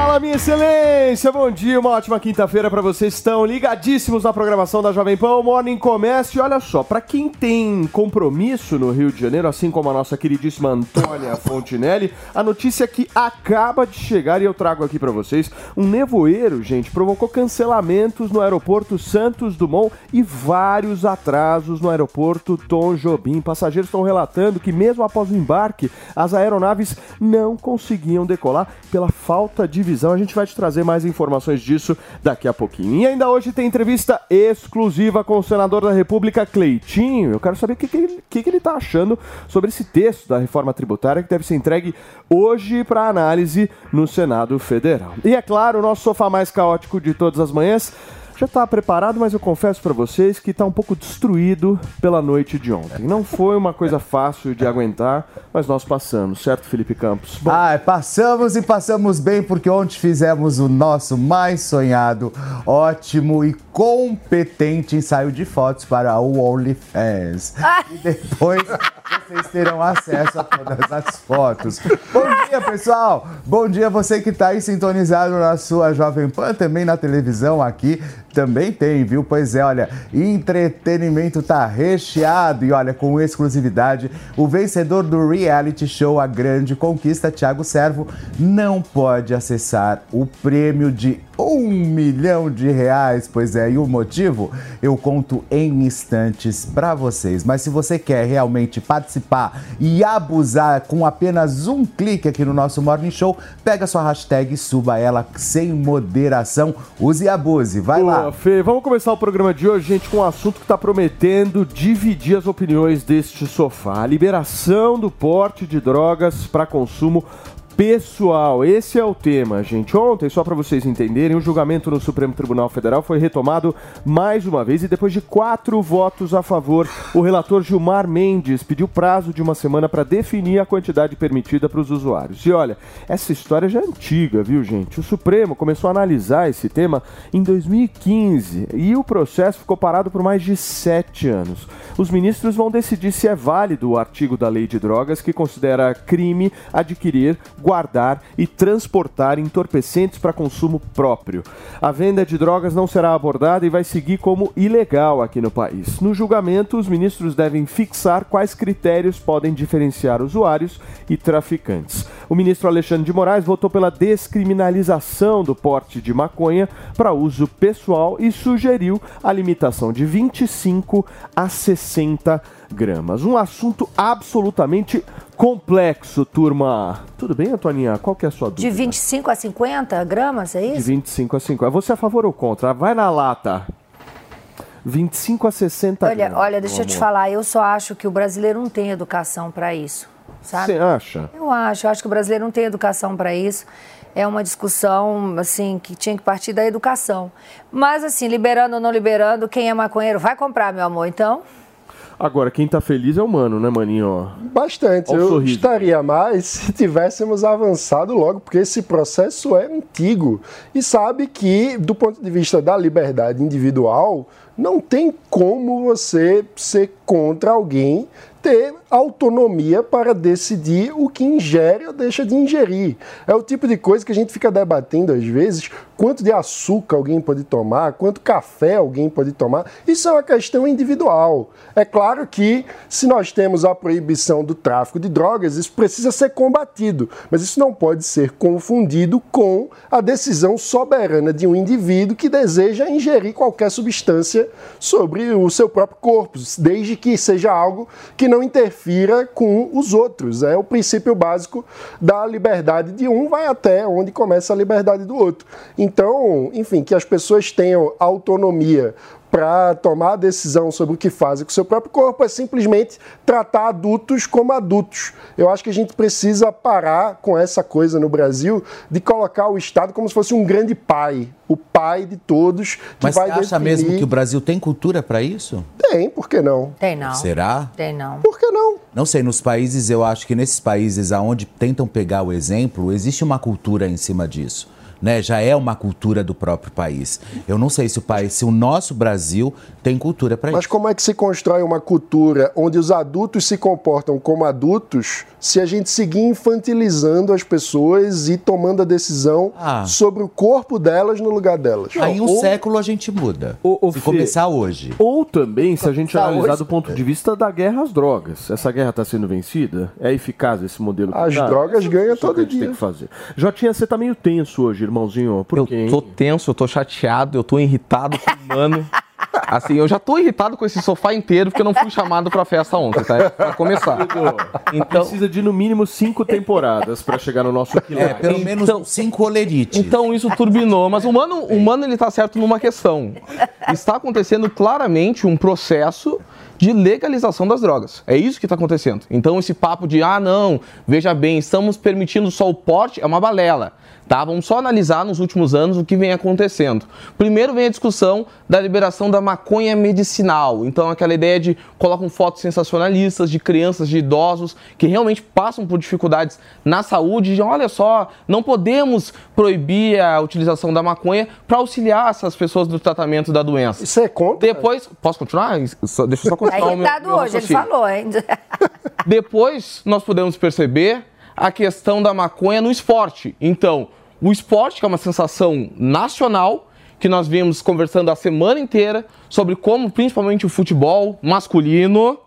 Fala, minha excelência! Bom dia, uma ótima quinta-feira para vocês. Estão ligadíssimos na programação da Jovem Pan. O Morning começa e olha só, para quem tem compromisso no Rio de Janeiro, assim como a nossa queridíssima Antônia Fontinelli, a notícia que acaba de chegar e eu trago aqui para vocês. Um nevoeiro, gente, provocou cancelamentos no aeroporto Santos Dumont e vários atrasos no aeroporto Tom Jobim. Passageiros estão relatando que mesmo após o embarque, as aeronaves não conseguiam decolar pela falta de visão. A gente vai te trazer mais informações disso daqui a pouquinho. E ainda hoje tem entrevista exclusiva com o senador da República, Cleitinho. Eu quero saber o que, que, que ele está achando sobre esse texto da reforma tributária que deve ser entregue hoje para análise no Senado Federal. E é claro, o nosso sofá mais caótico de todas as manhãs já está preparado, mas eu confesso para vocês que está um pouco destruído pela noite de ontem. Não foi uma coisa fácil de aguentar, mas nós passamos, certo, Felipe Campos? Bom, Ah, passamos e passamos bem porque ontem fizemos o nosso mais sonhado, ótimo e competente ensaio de fotos para o OnlyFans. E depois vocês terão acesso a todas as fotos. Bom dia, pessoal! Bom dia você que está aí sintonizado na sua Jovem Pan, também na televisão aqui. Também tem, viu? Pois é, olha, entretenimento tá recheado e olha, com exclusividade, o vencedor do reality show A Grande Conquista, Thiago Servo, não pode acessar o prêmio de um milhão de reais. Pois é, e o motivo eu conto em instantes para vocês. Mas se você quer realmente participar e abusar com apenas um clique aqui no nosso Morning Show, pega sua hashtag e suba ela sem moderação. Use e abuse. Vai lá. Fê. Vamos começar o programa de hoje, gente, com um assunto que está prometendo dividir as opiniões deste sofá. A liberação do porte de drogas para consumo pessoal. Esse é o tema, gente. Ontem, só para vocês entenderem, o julgamento no Supremo Tribunal Federal foi retomado mais uma vez e depois de quatro votos a favor, o relator Gilmar Mendes pediu prazo de uma semana para definir a quantidade permitida para os usuários. E olha, essa história já é antiga, viu, gente? O Supremo começou a analisar esse tema em 2015 e o processo ficou parado por mais de sete anos. Os ministros vão decidir se é válido o artigo da lei de drogas que considera crime adquirir, e transportar entorpecentes para consumo próprio. A venda de drogas não será abordada e vai seguir como ilegal aqui no país. No julgamento, os ministros devem fixar quais critérios podem diferenciar usuários e traficantes. O ministro Alexandre de Moraes votou pela descriminalização do porte de maconha para uso pessoal e sugeriu a limitação de 25 a 60 gramas. Um assunto absolutamente complexo, turma. Tudo bem, Antoninha? Qual que é a sua dúvida? De 25 a 50 gramas, é De isso? 25 a 50. Você é a favor ou contra? Vai na lata. 25 a 60 Olha, gramas. olha, deixa eu te falar, eu só acho que o brasileiro não tem educação para isso, sabe? Você acha? Eu acho, eu acho que o brasileiro não tem educação para isso. É uma discussão, assim, que tinha que partir da educação. Mas, assim, liberando ou não liberando, quem é maconheiro vai comprar, meu amor, então... Agora, quem tá feliz é o mano, né, maninho? Bastante. Eu sorriso. estaria mais se tivéssemos avançado logo, porque esse processo é antigo. E sabe que, do ponto de vista da liberdade individual, não tem como você ser contra alguém ter autonomia para decidir o que ingere ou deixa de ingerir. É o tipo de coisa que a gente fica debatendo às vezes, quanto de açúcar alguém pode tomar, quanto café alguém pode tomar. Isso é uma questão individual. É claro que se nós temos a proibição do tráfico de drogas, isso precisa ser combatido, mas isso não pode ser confundido com a decisão soberana de um indivíduo que deseja ingerir qualquer substância sobre o seu próprio corpo, desde que seja algo que não interfira com os outros. É o princípio básico da liberdade de um vai até onde começa a liberdade do outro. Então, enfim, que as pessoas tenham autonomia para tomar a decisão sobre o que fazem com o seu próprio corpo é simplesmente tratar adultos como adultos. Eu acho que a gente precisa parar com essa coisa no Brasil de colocar o Estado como se fosse um grande pai, o pai de todos. Que Mas vai você acha definir... mesmo que o Brasil tem cultura para isso? Tem, por que não? Tem não. Será? Tem não. Por que não? Não sei, nos países, eu acho que nesses países aonde tentam pegar o exemplo, existe uma cultura em cima disso. Né, já é uma cultura do próprio país. Eu não sei se o país, se o nosso Brasil tem cultura para Mas isso. como é que se constrói uma cultura onde os adultos se comportam como adultos se a gente seguir infantilizando as pessoas e tomando a decisão Ah. sobre o corpo delas no lugar delas? Aí um Ou- século a gente muda. se Fê, começar hoje. Ou também, se a gente Tá analisar hoje. do ponto de vista da guerra às drogas. Essa guerra está sendo vencida? É eficaz esse modelo? que As tá? drogas é ganham discussão todo que a gente dia. tem que fazer. Jotinha, você tá meio tenso hoje, irmãozinho. Por Eu quê? tô tenso, eu tô chateado, eu tô irritado com o mano. Assim, eu já tô irritado com esse sofá inteiro porque eu não fui chamado pra festa ontem, tá? Pra começar. Então, Precisa de no mínimo cinco temporadas para chegar no nosso É, equilíbrio. pelo menos cinco olerites. então isso turbinou, mas o mano, o mano ele tá certo numa questão. Está acontecendo claramente um processo de legalização das drogas. É isso que está acontecendo. Então esse papo de ah não, veja bem, estamos permitindo só o porte é uma balela. Tá? Vamos só analisar nos últimos anos o que vem acontecendo. Primeiro vem a discussão da liberação da maconha medicinal. Então, aquela ideia de colocam fotos sensacionalistas de crianças, de idosos que realmente passam por dificuldades na saúde. De, olha só, não podemos proibir a utilização da maconha para auxiliar essas pessoas no tratamento da doença. Isso é contra? Depois, posso continuar? Deixa eu só continuar meu, irritado meu hoje, ele falou, hein? Depois nós podemos perceber a questão da maconha no esporte. Então, o esporte, que é uma sensação nacional, que nós vimos conversando a semana inteira sobre como, principalmente o futebol masculino,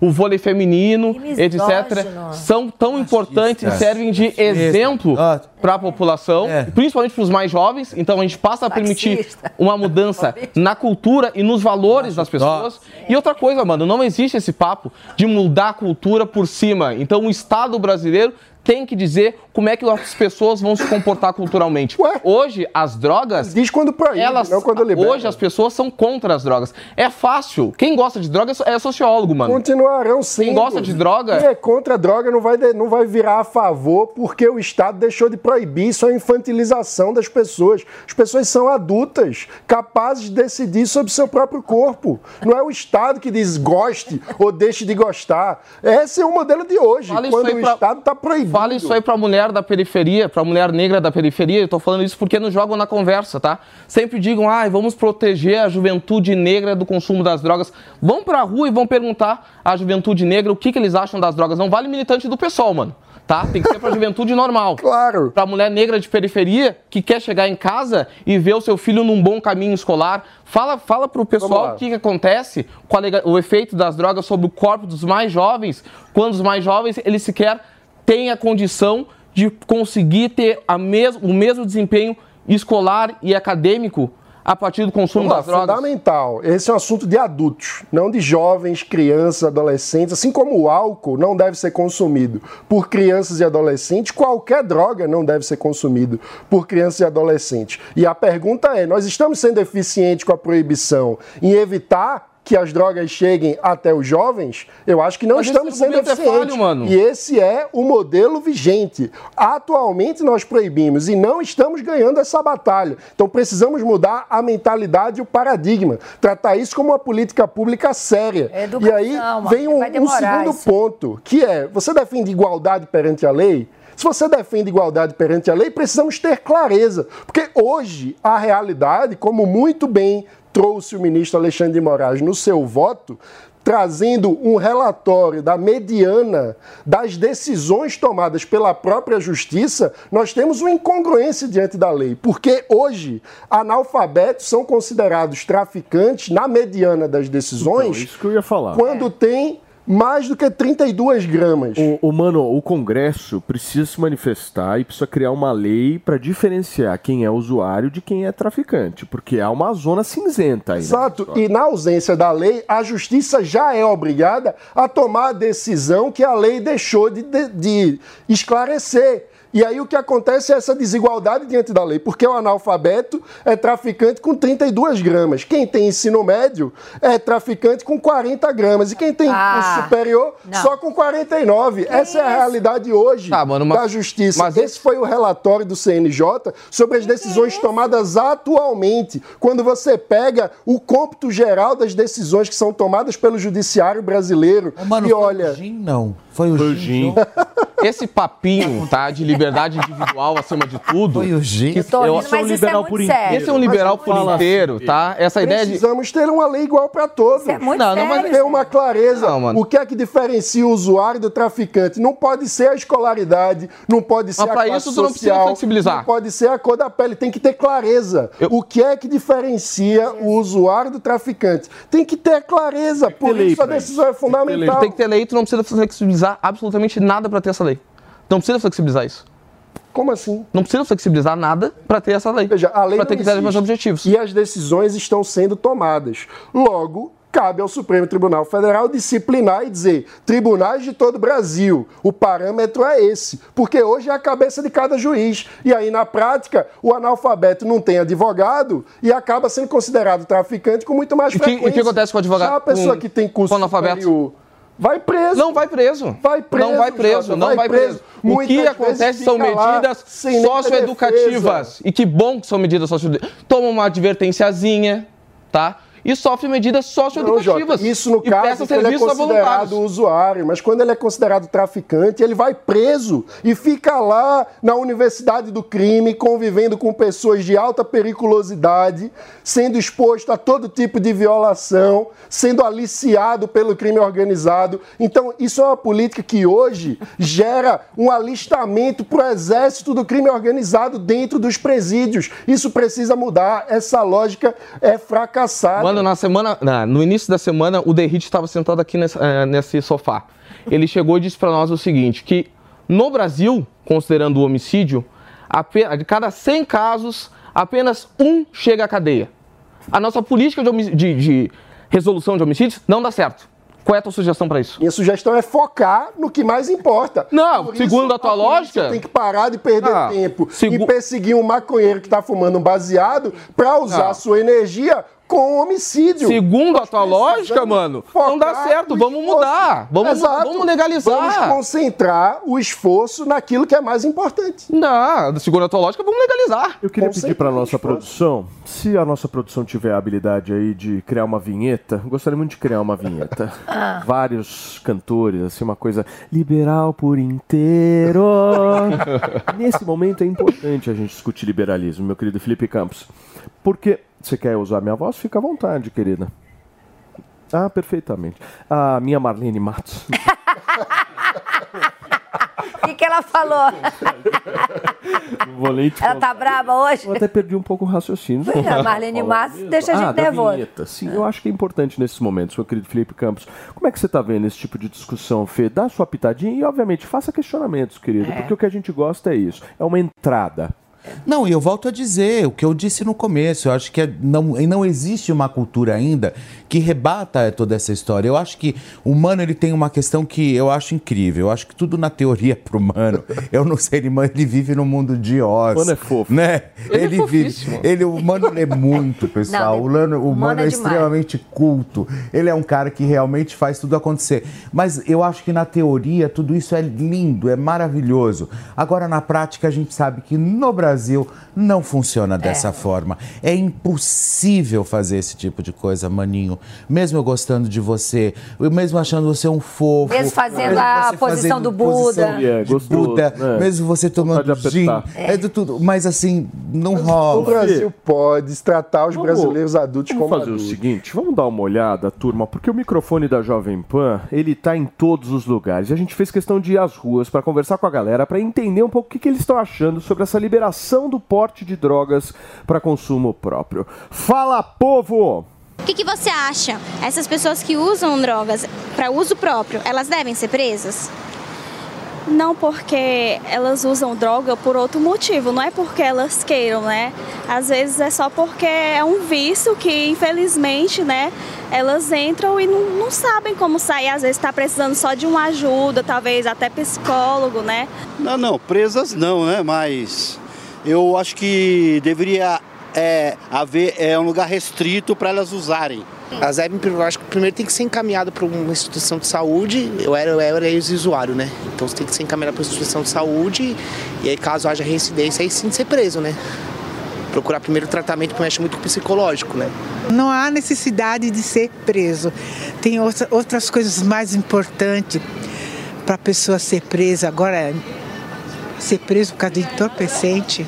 o vôlei feminino, etc., são tão importantes e servem de exemplo Ah. para a população, É. principalmente para os mais jovens. Então a gente passa a permitir uma mudança na cultura e nos valores das pessoas. E outra coisa, mano, não existe esse papo de mudar a cultura por cima. Então o Estado brasileiro tem que dizer como é que as pessoas vão se comportar culturalmente. Ué? Hoje, as drogas. Diz quando proíbe, Elas, não quando libera. hoje as pessoas são contra as drogas. É fácil. Quem gosta de droga é sociólogo, mano. Continuarão sendo. Quem gosta de droga- Quem é contra a droga não vai, de- não vai virar a favor porque o Estado deixou de proibir. Isso é infantilização das pessoas. As pessoas são adultas, capazes de decidir sobre seu próprio corpo. Não é o Estado que diz goste ou deixe de gostar. Esse é o modelo de hoje, Fala quando o pra- Estado está proibindo. Fala isso aí pra mulher da periferia, pra mulher negra da periferia. Eu tô falando isso porque nos jogam na conversa, tá? Sempre digam, ah, vamos proteger a juventude negra do consumo das drogas. Vão pra rua e vão perguntar à juventude negra o que, que eles acham das drogas. Não vale militante do pessoal, mano. Tá? Tem que ser pra juventude normal. Claro. Pra mulher negra de periferia que quer chegar em casa e ver o seu filho num bom caminho escolar. Fala, fala pro pessoal o que, que acontece com o efeito das drogas sobre o corpo dos mais jovens, quando os mais jovens eles sequer têm a condição de conseguir ter a mes o mesmo desempenho escolar e acadêmico a partir do consumo Vamos lá, das drogas. fundamental. Esse é um assunto de adultos, não de jovens, crianças, adolescentes. Assim como o álcool não deve ser consumido por crianças e adolescentes, qualquer droga não deve ser consumido por crianças e adolescentes. E a pergunta é: nós estamos sendo eficientes com a proibição em evitar que as drogas cheguem até os jovens? Eu acho que não Mas estamos sendo é eficientes. falho, mano. E esse é o modelo vigente. Atualmente nós proibimos e não estamos ganhando essa batalha. Então precisamos mudar a mentalidade e o paradigma. Tratar isso como uma política pública séria. É educação, e aí vem um, um segundo isso. ponto, que é, você defende igualdade perante a lei? Se você defende igualdade perante a lei, precisamos ter clareza. Porque hoje a realidade, como muito bem trouxe o ministro Alexandre de Moraes no seu voto, trazendo um relatório da mediana das decisões tomadas pela própria justiça, nós temos uma incongruência diante da lei, porque hoje analfabetos são considerados traficantes na mediana das decisões. Então, isso que eu ia falar. Quando tem mais do que 32 gramas. O, o, mano, o Congresso precisa se manifestar e precisa criar uma lei para diferenciar quem é usuário de quem é traficante, porque há uma zona cinzenta aí. né? Exato. E na ausência da lei, a justiça já é obrigada a tomar a decisão que a lei deixou de, de, de esclarecer. E aí o que acontece é essa desigualdade diante da lei, porque o analfabeto é traficante com 32 gramas. Quem tem ensino médio é traficante com 40 gramas. E quem tem Ah, superior não. só com 49. essa é a realidade hoje Tá, mano, mas- da justiça. mas Esse foi o relatório do CNJ sobre as decisões tomadas atualmente. Quando você pega o cômputo geral das decisões que são tomadas pelo judiciário brasileiro Mano, e olha, não. Foi o, Foi o Gin. Esse papinho, tá, de liberdade individual acima de tudo. Foi o Gin. que Eu tô eu- rindo, mas isso é liberal muito por sério. Esse é um liberal por fala inteiro, tá? Essa ideia de. precisamos ter uma lei igual para todos. Isso é muito Não, não, mas sério. ter uma clareza. Não, mano. o que é que diferencia o usuário do traficante? Não pode ser a escolaridade, não pode ser Mas a pra classe isso tu não precisa social, flexibilizar. não pode ser a cor da pele, tem que ter clareza. Eu- O que é que diferencia o usuário do traficante? Tem que ter clareza, por isso a decisão é isso. Fundamental. Tem que ter lei, tu não precisa flexibilizar absolutamente nada pra ter essa lei. Não precisa flexibilizar isso. Como assim? Não precisa flexibilizar nada pra ter essa lei. Veja, a lei não ter critérios mais objetivos. E as decisões estão sendo tomadas. Logo, cabe ao Supremo Tribunal Federal disciplinar e dizer: tribunais de todo o Brasil, o parâmetro é esse. Porque hoje é a cabeça de cada juiz. E aí, na prática, o analfabeto não tem advogado e acaba sendo considerado traficante com muito mais frequência. e o que acontece com o advogado- Já a pessoa com- que tem curso superior vai preso. Não vai preso. Vai preso, Não vai preso, Jota, não vai vai preso. preso. O Muitas que acontece são medidas socioeducativas. E que bom que são medidas socioeducativas. Toma uma advertenciazinha, tá? E sofre medidas Não, socioeducativas. Jota, isso no e caso ele é considerado usuário, mas quando ele é considerado traficante, ele vai preso e fica lá na universidade do crime, convivendo com pessoas de alta periculosidade, sendo exposto a todo tipo de violação, sendo aliciado pelo crime organizado. Então, isso é uma política que hoje gera um alistamento para o exército do crime organizado dentro dos presídios. Isso precisa mudar. Essa lógica é fracassada. Mano, na semana, na- no início da semana, o Derrite estava sentado aqui nesse, eh, nesse sofá. Ele chegou e disse para nós o seguinte, que no Brasil, considerando o homicídio, ape- de cada 100 casos, apenas um chega à cadeia. A nossa política de, de- de resolução de homicídios não dá certo. Qual é a tua sugestão para isso? Minha sugestão é focar no que mais importa. Não, Por segundo isso, a tua polícia lógica- Tem que parar de perder Ah, tempo segu- e perseguir um maconheiro que está fumando um baseado para usar Ah. sua energia com homicídio. Segundo a tua lógica, mano, não dá certo. Vamos esforço. mudar. Vamos, Exato. vamos legalizar. Vamos concentrar o esforço naquilo que é mais importante. Não, segundo a tua lógica, vamos legalizar. Eu queria pedir para nossa produção, se a nossa produção tiver a habilidade aí de criar uma vinheta, gostaria muito de criar uma vinheta. Vários cantores, assim, uma coisa liberal por inteiro. Nesse momento é importante a gente discutir liberalismo, meu querido Felipe Campos. Porque você quer usar minha voz? Fica à vontade, querida. Ah, perfeitamente. A minha Marlene Matos. O que, que ela falou? Vou Ela tá braba hoje? Eu até perdi um pouco o raciocínio. Pois é, Marlene Matos deixa a gente ah, da nervosa. vinheta. Sim, eu acho que é importante nesses momentos, meu querido Felipe Campos. Como é que você está vendo esse tipo de discussão, Fê? Dá sua pitadinha e, obviamente, faça questionamentos, querido, porque o que a gente gosta é isso. É uma entrada. Não, e eu volto a dizer o que eu disse no começo. Eu acho que é- não, não existe uma cultura ainda que rebata toda essa história. Eu acho que o humano ele tem uma questão que eu acho incrível. Eu acho que tudo na teoria pro humano. Eu não sei, ele, ele vive no mundo de Oz. Humano é fofo. Né? Ele é vive. fofíssimo. Ele, o humano lê muito, pessoal. Não, o humano, o humano é é, extremamente culto. Ele é um cara que realmente faz tudo acontecer. Mas eu acho que na teoria tudo isso é lindo, é maravilhoso. Agora, na prática, a gente sabe que no Brasil Brasil não funciona dessa forma. É impossível fazer esse tipo de coisa, maninho. Mesmo eu gostando de você, eu mesmo achando você um fofo. Mesmo fazendo mesmo a posição do posição Buda. de É, gostoso, Buda, é. mesmo você tomando de gin, apertar. é do tudo. Mas assim, não O rola. Brasil pode tratar os Vamos- brasileiros adultos Vamos como fazer adultos. o seguinte, vamos dar uma olhada, turma, porque o microfone da Jovem Pan, ele tá em todos os lugares. E a gente fez questão de ir às ruas para conversar com a galera, para entender um pouco o que, que eles estão achando sobre essa liberação do porte de drogas para consumo próprio. Fala, povo! O que, que você acha? Essas pessoas que usam drogas para uso próprio, elas devem ser presas? Não porque elas usam droga por outro motivo, não é porque elas queiram, né? Às vezes é só porque é um vício que, infelizmente, né, elas entram e não, não sabem como sair. Às vezes está precisando só de uma ajuda, talvez até psicólogo, né? Não, não, presas não, né? Mas eu acho que deveria é, haver é, um lugar restrito para elas usarem. Elas devem, eu acho que primeiro tem que ser encaminhado para uma instituição de saúde. Eu era, eu era ex-usuário, né? Então você tem que ser encaminhado para uma instituição de saúde. E aí, caso haja reincidência, aí sim ser preso, né? Procurar primeiro tratamento que mexe muito com o psicológico, né? Não há necessidade de ser preso. Tem outra- outras coisas mais importantes para a pessoa ser presa. Agora, ser preso por causa de entorpecente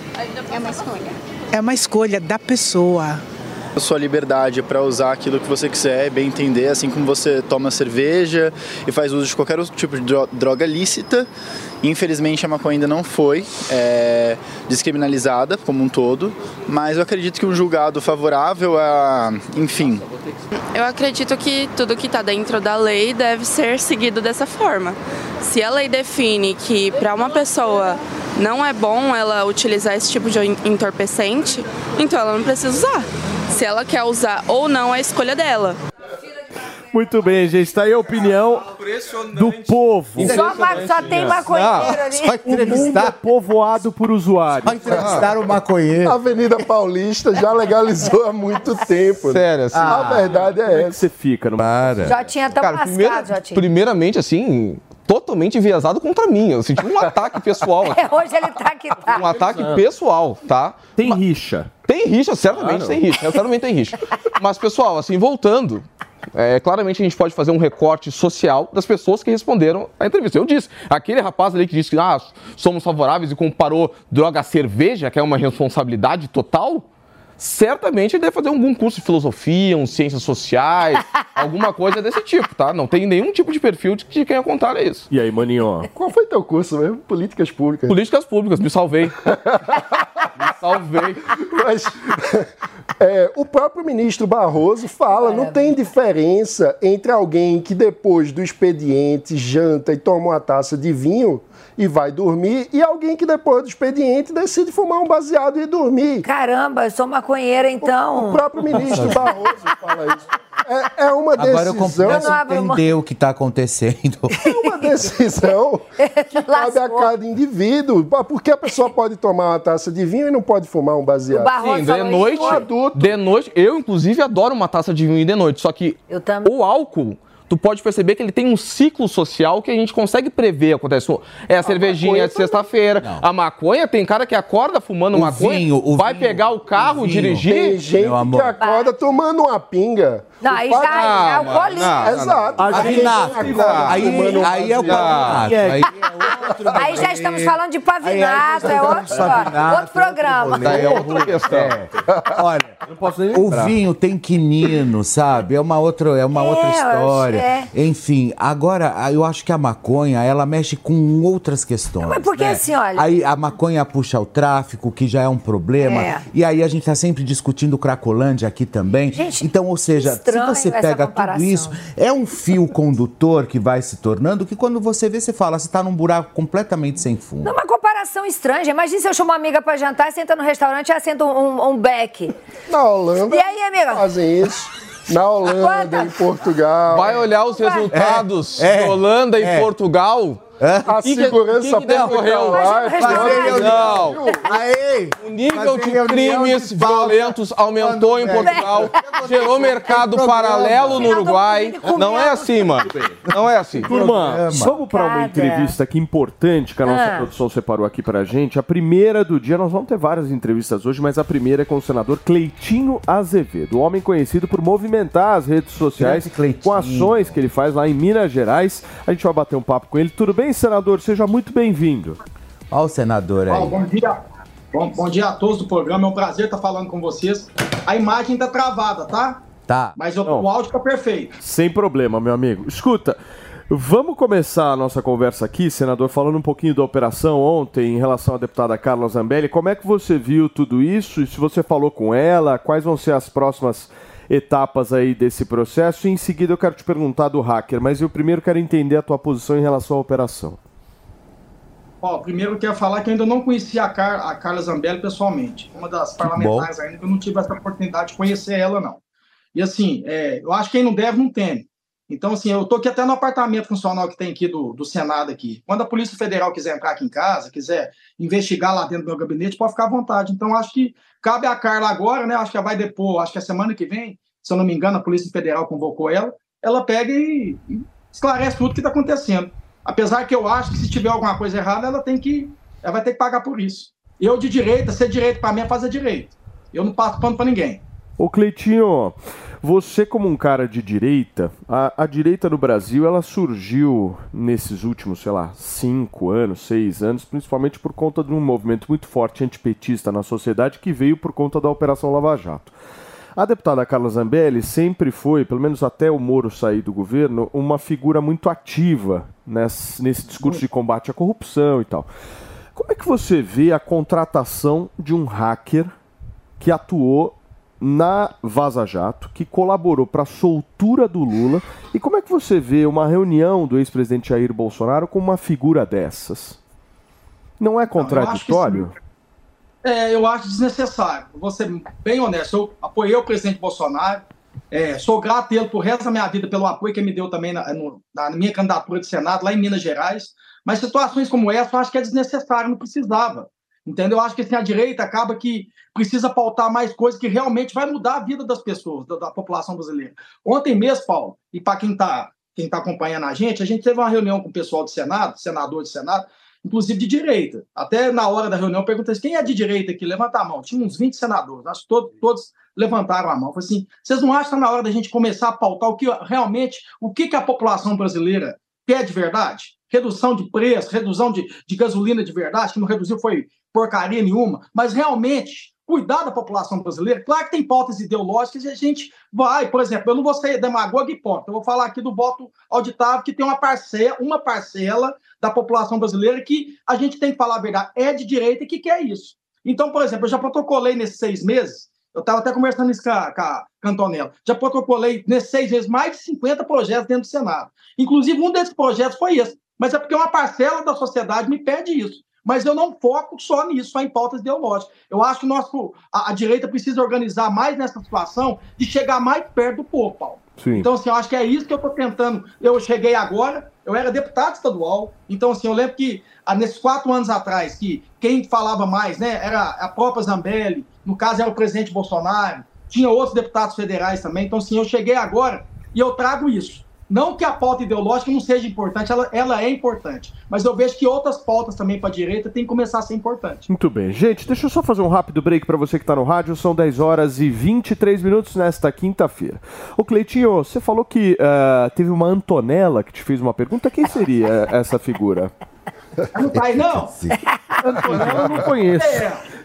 É uma escolha. é uma escolha da pessoa. Sua liberdade para usar aquilo que você quiser, bem entender, assim como você toma cerveja e faz uso de qualquer outro tipo de dro- droga lícita. Infelizmente a maconha ainda não foi é, descriminalizada como um todo, mas eu acredito que um julgado favorável a, enfim, Eu acredito que tudo que está dentro da lei deve ser seguido dessa forma. Se a lei define que para uma pessoa não é bom ela utilizar esse tipo de entorpecente, então ela não precisa usar. Se ela quer usar ou não, é a escolha dela. Muito bem, gente, tá aí a opinião do povo. Só, ma- só tem maconheiro ali. O mundo é povoado por usuários. entrevistaram o maconheiro. A Avenida Paulista já legalizou há muito tempo. né? Sério, assim. A verdade Como é é que essa. você fica? No... Já tinha tão Cara, lascado, primeira- já tinha. primeiramente, assim, totalmente enviesado contra mim. Eu senti um ataque pessoal. É, hoje ele tá que tá. Um ataque pessoal, tá? Tem rixa. Tem rixa, certamente Claro. tem rixa. Certamente tem rixa. Mas, pessoal, assim, voltando, é, claramente a gente pode fazer um recorte social das pessoas que responderam à entrevista. Eu disse, aquele rapaz ali que disse que ah, somos favoráveis e comparou droga a cerveja, que é uma responsabilidade total, certamente ele deve fazer algum curso de filosofia, um ciências sociais, alguma coisa desse tipo, tá? Não tem nenhum tipo de perfil de, de quem é contrário a isso. E aí, maninho? Qual foi teu curso mesmo? Políticas públicas. Políticas públicas, me salvei. me salvei. Mas é, o próprio ministro Barroso fala, não tem diferença entre alguém que depois do expediente janta e toma uma taça de vinho e vai dormir e alguém que depois do expediente decide fumar um baseado e dormir. Caramba, eu sou maconheira, então. O próprio ministro Barroso fala isso. É, é uma Agora eu decisão. começo a entender o que está acontecendo. É uma decisão que cabe a cada indivíduo. Porque a pessoa pode tomar uma taça de vinho e não pode fumar um baseado. Sim, de noite, de noite, eu inclusive adoro uma taça de vinho de noite, só que o álcool, tu pode perceber que ele tem um ciclo social que a gente consegue prever acontece. É a, cervejinha de sexta-feira, a maconha, tem cara que acorda fumando O maconha, vinho, o vai vinho, pegar o carro, o dirigir. Tem gente que acorda tomando uma pinga. Não, aí O já é alcoolismo. Exato. Aí gente- aí, aí é o pavinato. Aí Aí já estamos falando de pavinato, é outro, pavinato, outro programa. Daí é outra questão. Olha, não posso nem o vinho tem quinino, sabe? É uma outra, é uma É, outra história. é. Enfim, agora ah, eu acho que a maconha, ela mexe com outras questões. Mas porque né? assim, olha- Aí a maconha puxa o tráfico, que já é um problema. É. E aí a gente tá sempre discutindo Cracolândia aqui também. então, ou seja, se estranho você essa pega comparação. tudo isso, é um fio condutor que vai se tornando que quando você vê, você fala, você tá num buraco completamente sem fundo. Não, uma comparação estranha. Imagina se eu chamo uma amiga pra jantar, senta no restaurante e assenta um, um, um beck. Na Holanda E aí, amiga? fazem isso. Na Holanda, em Portugal. Vai olhar os resultados É, de Holanda é. e A Que que- segurança que que decorreu? lá Não, Aê! O nível de crimes violentos aumentou em Portugal, gerou mercado paralelo no Uruguai. Não é assim, mano. Não é assim. Turma, vamos para uma entrevista aqui importante que a nossa Ah. produção separou aqui pra gente. A primeira do dia, nós vamos ter várias entrevistas hoje, mas a primeira é com o senador Cleitinho Azevedo, o homem conhecido por movimentar as redes sociais com ações que ele faz lá em Minas Gerais. A gente vai bater um papo com ele. Tudo bem, senador? Seja muito bem-vindo. Olha o senador aí. Bom, bom dia. Bom, bom dia a todos do programa. É um prazer estar falando com vocês. A imagem tá travada, tá? Tá. Mas o, o áudio tá perfeito. Sem problema, meu amigo. Escuta, vamos começar a nossa conversa aqui, senador, falando um pouquinho da operação ontem em relação à deputada Carla Zambelli. Como é que você viu tudo isso? E se você falou com ela, quais vão ser as próximas etapas aí desse processo? E em seguida eu quero te perguntar do hacker, mas eu primeiro quero entender a tua posição em relação à operação. Ó, primeiro eu quero falar que eu ainda não conhecia a, Car a Carla Zambelli pessoalmente. Uma das parlamentares ainda que eu não tive essa oportunidade de conhecer ela, não. E assim, é, eu acho que quem não deve, não teme. Então, assim, eu tô aqui até no apartamento funcional que tem aqui do, do Senado aqui. Quando a Polícia Federal quiser entrar aqui em casa, quiser investigar lá dentro do meu gabinete, pode ficar à vontade. Então, acho que cabe a Carla agora, né? Acho que ela vai depor, acho que a semana que vem, se eu não me engano, a Polícia Federal convocou ela, ela pega e, e esclarece tudo que está acontecendo. Apesar que eu acho que se tiver alguma coisa errada, ela tem que. Ela vai ter que pagar por isso. Eu de direita, ser direito para mim é fazer direito. Eu não passo pano para ninguém. Ô Cleitinho, você como um cara de direita, a, a direita no Brasil ela surgiu nesses últimos, sei lá, cinco anos, seis anos, principalmente por conta de um movimento muito forte antipetista na sociedade que veio por conta da Operação Lava Jato. A deputada Carla Zambelli sempre foi, pelo menos até o Moro sair do governo, uma figura muito ativa nesse, nesse discurso de combate à corrupção e tal. Como é que você vê a contratação de um hacker que atuou na Vaza Jato, que colaborou para a soltura do Lula? E como é que você vê uma reunião do ex-presidente Jair Bolsonaro com uma figura dessas? Não é contraditório? É, eu acho desnecessário. Vou ser bem honesto. Eu apoiei o presidente Bolsonaro. É, sou grato a ele por resto da minha vida pelo apoio que ele me deu também na, no- na minha candidatura de Senado, lá em Minas Gerais. Mas situações como essa eu acho que é desnecessário, não precisava. Entendeu? Eu acho que assim, a direita acaba que precisa pautar mais coisas que realmente vai mudar a vida das pessoas, da, da população brasileira. Ontem mesmo, Paulo, e para quem está quem tá acompanhando a gente, a gente teve uma reunião com o pessoal do Senado, senador de Senado, inclusive de direita. Até na hora da reunião eu perguntei assim, quem é de direita aqui? Levanta a mão. Tinha uns 20 senadores, acho que todos, todos levantaram a mão. Falei assim, vocês não acham que está na hora da gente começar a pautar o que realmente, o que, que a população brasileira quer de verdade? Redução de preço, redução de, de gasolina de verdade, que não reduziu foi porcaria nenhuma, mas realmente cuidar da população brasileira. Claro que tem pautas ideológicas e a gente vai, por exemplo, eu não vou ser demagogo e ponto. Eu vou falar aqui do voto auditável, que tem uma parcela, uma parcela da população brasileira que a gente tem que falar a verdade, é de direita e que quer isso. Então, por exemplo, eu já protocolei nesses seis meses, eu estava até conversando isso com a, com a com a Antonella, já protocolei nesses seis meses mais de 50 projetos dentro do Senado. Inclusive, um desses projetos foi esse. Mas é porque uma parcela da sociedade me pede isso. Mas eu não foco só nisso, só em pautas ideológicas. Eu acho que o nosso, a, a direita precisa organizar mais nessa situação de chegar mais perto do povo, Paulo. Sim. Então, assim, eu acho que é isso que eu estou tentando. Eu cheguei agora, eu era deputado estadual, então, assim, eu lembro que ah, nesses quatro anos atrás, que quem falava mais, né, era a própria Zambelli, no caso era o presidente Bolsonaro, tinha outros deputados federais também, então, assim, eu cheguei agora e eu trago isso. Não que a pauta ideológica não seja importante, ela, ela é importante, mas eu vejo que outras pautas também para a direita têm que começar a ser importantes. Muito bem. Gente, deixa eu só fazer um rápido break para você que está no rádio. São 10 horas e 23 minutos nesta quinta-feira. Ô Cleitinho, você falou que ah, teve uma Antonella que te fez uma pergunta. Quem seria essa figura? Não aí, não? Antonella eu não conheço. A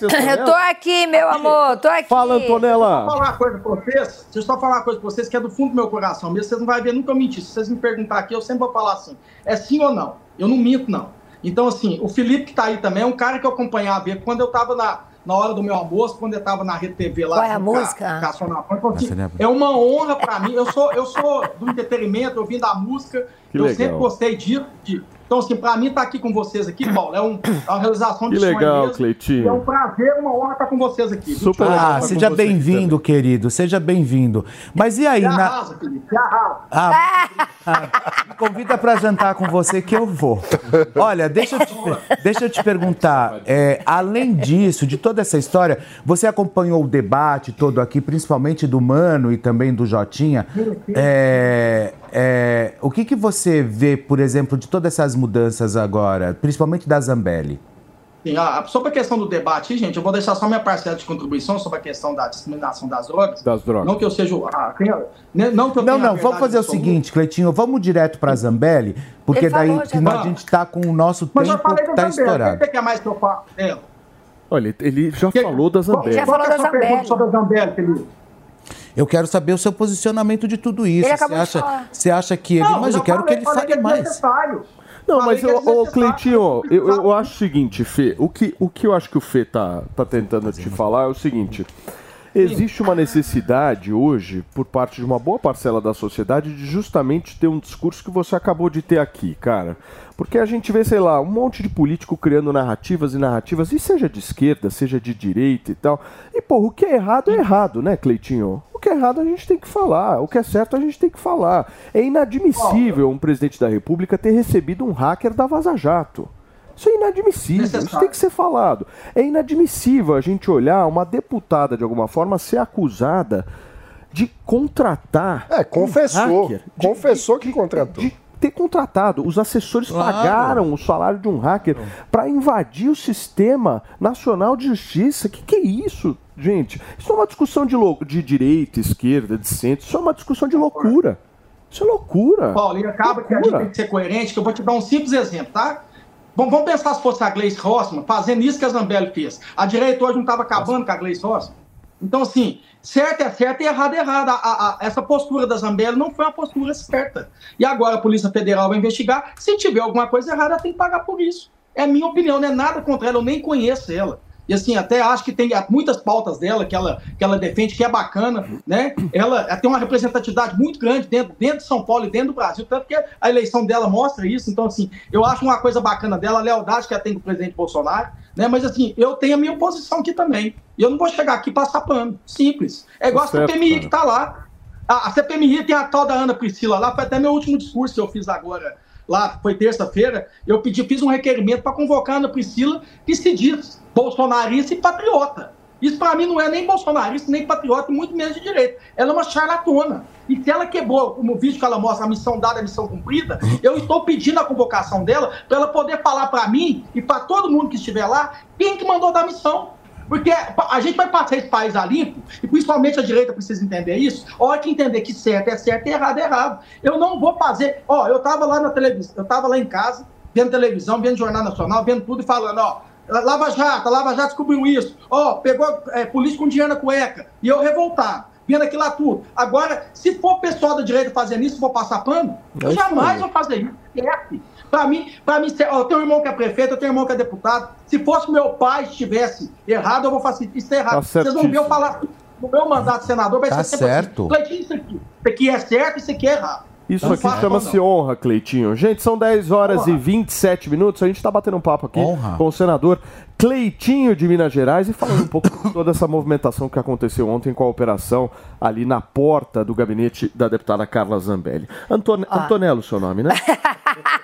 Eu tô aqui, meu amor, tô aqui. Fala, Antonella. Deixa eu falar uma coisa pra vocês. Deixa eu só falar uma coisa pra vocês que é do fundo do meu coração mesmo. Vocês não vão ver nunca eu mentir. Se vocês me perguntar aqui, eu sempre vou falar assim: é sim ou não? Eu não minto, não. Então, assim, o Felipe que tá aí também é um cara que eu acompanhava ele quando eu tava na, na hora do meu almoço, quando eu tava na Rede TV lá. Qual é a com a- música? com a Sônia Afonso. Então, assim, é- é uma honra pra mim. Eu sou, eu sou do entretenimento, eu vim da música. Que eu legal. sempre gostei disso, de, Então, assim, para mim estar aqui com vocês aqui, Paulo, é, um, é uma realização de Que sonho legal, mesmo. Cleitinho. É um prazer, uma honra estar com vocês aqui. viu? Ah, seja bem-vindo, querido. Seja bem-vindo. Mas e aí, Se na... arrasa, Felipe, se arrasa. Ah, me convida para jantar com você que eu vou. Olha, deixa eu te, deixa eu te perguntar. é, além disso, de toda essa história, você acompanhou o debate todo aqui, principalmente do Mano e também do Jotinha. É, é, o que, que você vê, por exemplo, de todas essas mudanças agora, principalmente da Zambelli? Sim, ah, sobre a questão do debate, gente, eu vou deixar só minha parcela de contribuição sobre a questão da discriminação das drogas. Das drogas. Não que eu seja. Ah, quem- né, não que eu Não, não, vamos fazer o seguinte, Cleitinho, vamos direto para a Zambelli, porque daí falou, já que nós- a gente está com o nosso Mas eu tempo falei que da está Zambelli, o estourado. que você quer mais que eu fale dela? Olha, ele já falou da Zambelli. Que é a sua pergunta sobre a Zambelli, Felipe? Eu quero saber o seu posicionamento de tudo isso. Ele Você acha, falar. você acha que ele. Não, mas eu quero falei, que ele fale é mais. Não, mas, que é ô, Cleitinho, eu, eu acho o seguinte, Fê, o que, o que eu acho que o Fê tá, tá tentando te falar é o seguinte. Existe uma necessidade hoje, por parte de uma boa parcela da sociedade, de justamente ter um discurso que você acabou de ter aqui, cara. Porque a gente vê, sei lá, um monte de político criando narrativas e narrativas, e seja de esquerda, seja de direita e tal. E, pô, o que é errado é errado, né, Cleitinho? O que é errado a gente tem que falar, o que é certo a gente tem que falar. É inadmissível um presidente da República ter recebido um hacker da Vaza Jato. Isso é inadmissível, isso tem que ser falado. É inadmissível a gente olhar uma deputada, de alguma forma, ser acusada de contratar. É, confessou. Um hacker, de- confessou que contratou. ter contratado. Os assessores Claro. pagaram o salário de um hacker para invadir o sistema nacional de justiça. O que, que é isso, gente? Isso é uma discussão de, lou- de direita, esquerda, de centro. Isso é uma discussão de loucura. Isso é loucura. Paulo, e acaba que a gente tem que ser coerente, que eu vou te dar um simples exemplo, tá? Vamos, vamos pensar se fosse a Gleice Rossmann fazendo isso que a Zambelli fez. A direita hoje não estava acabando com a Gleice Rossmann. Então, assim, certo é certo e errado é errado. A- a- essa postura da Zambelli não foi uma postura certa. E agora a Polícia Federal vai investigar. Se tiver alguma coisa errada, ela tem que pagar por isso. É a minha opinião, não é nada contra ela, eu nem conheço ela. E assim, até acho que tem muitas pautas dela que ela, que ela defende, que é bacana, né? Ela, ela tem uma representatividade muito grande dentro, dentro de São Paulo e dentro do Brasil, tanto que a eleição dela mostra isso. Então, assim, eu acho uma coisa bacana dela, a lealdade que ela tem com o presidente Bolsonaro, né? Mas assim, eu tenho a minha posição aqui também. E eu não vou chegar aqui e passar pano. Simples. É igual Tá a CPMI que tá lá. A, a CPMI tem a tal da Ana Priscila lá, foi até meu último discurso que eu fiz agora. Lá foi terça-feira, eu pedi, fiz um requerimento para convocar a Ana Priscila, que se diz bolsonarista e patriota. Isso para mim não é nem bolsonarista, nem patriota, muito menos de direita. Ela é uma charlatona. E se ela quebrou, como o vídeo que ela mostra, a missão dada, a missão cumprida, eu estou pedindo a convocação dela para ela poder falar para mim e para todo mundo que estiver lá quem que mandou dar missão. Porque a gente vai passar esse país a limpo, e principalmente a direita precisa entender isso. A hora que entender que certo é certo e errado é errado. Eu não vou fazer. Ó, eu tava lá na televisão, eu tava lá em casa, vendo televisão, vendo Jornal Nacional, vendo tudo e falando, ó. Lava Jato, Lava Jato descobriu isso. Ó, pegou é, polícia com dinheiro na cueca. E eu revoltado, vendo aquilo lá tudo. Agora, se for pessoal da direita fazendo isso, vou passar pano, É eu isso jamais vou fazer isso. Certo. Pra mim, pra mim, ó, eu tenho um irmão que é prefeito, eu tenho um irmão que é deputado. Se fosse meu pai estivesse errado, eu vou assim, isso é errado. Tá Vocês vão ver eu falar no meu mandato de senador, vai Tá ser sempre certo. assim. Cleitinho, isso aqui. Isso aqui é certo, isso aqui é errado. Isso Não aqui chama-se honra, Cleitinho. Gente, são 10 horas e 27 minutos. A gente está batendo um papo aqui Honra. com o senador Cleitinho de Minas Gerais e falando um pouco de toda essa movimentação que aconteceu ontem com a operação ali na porta do gabinete da deputada Carla Zambelli. Antone... Ah. Antonello, seu nome, né?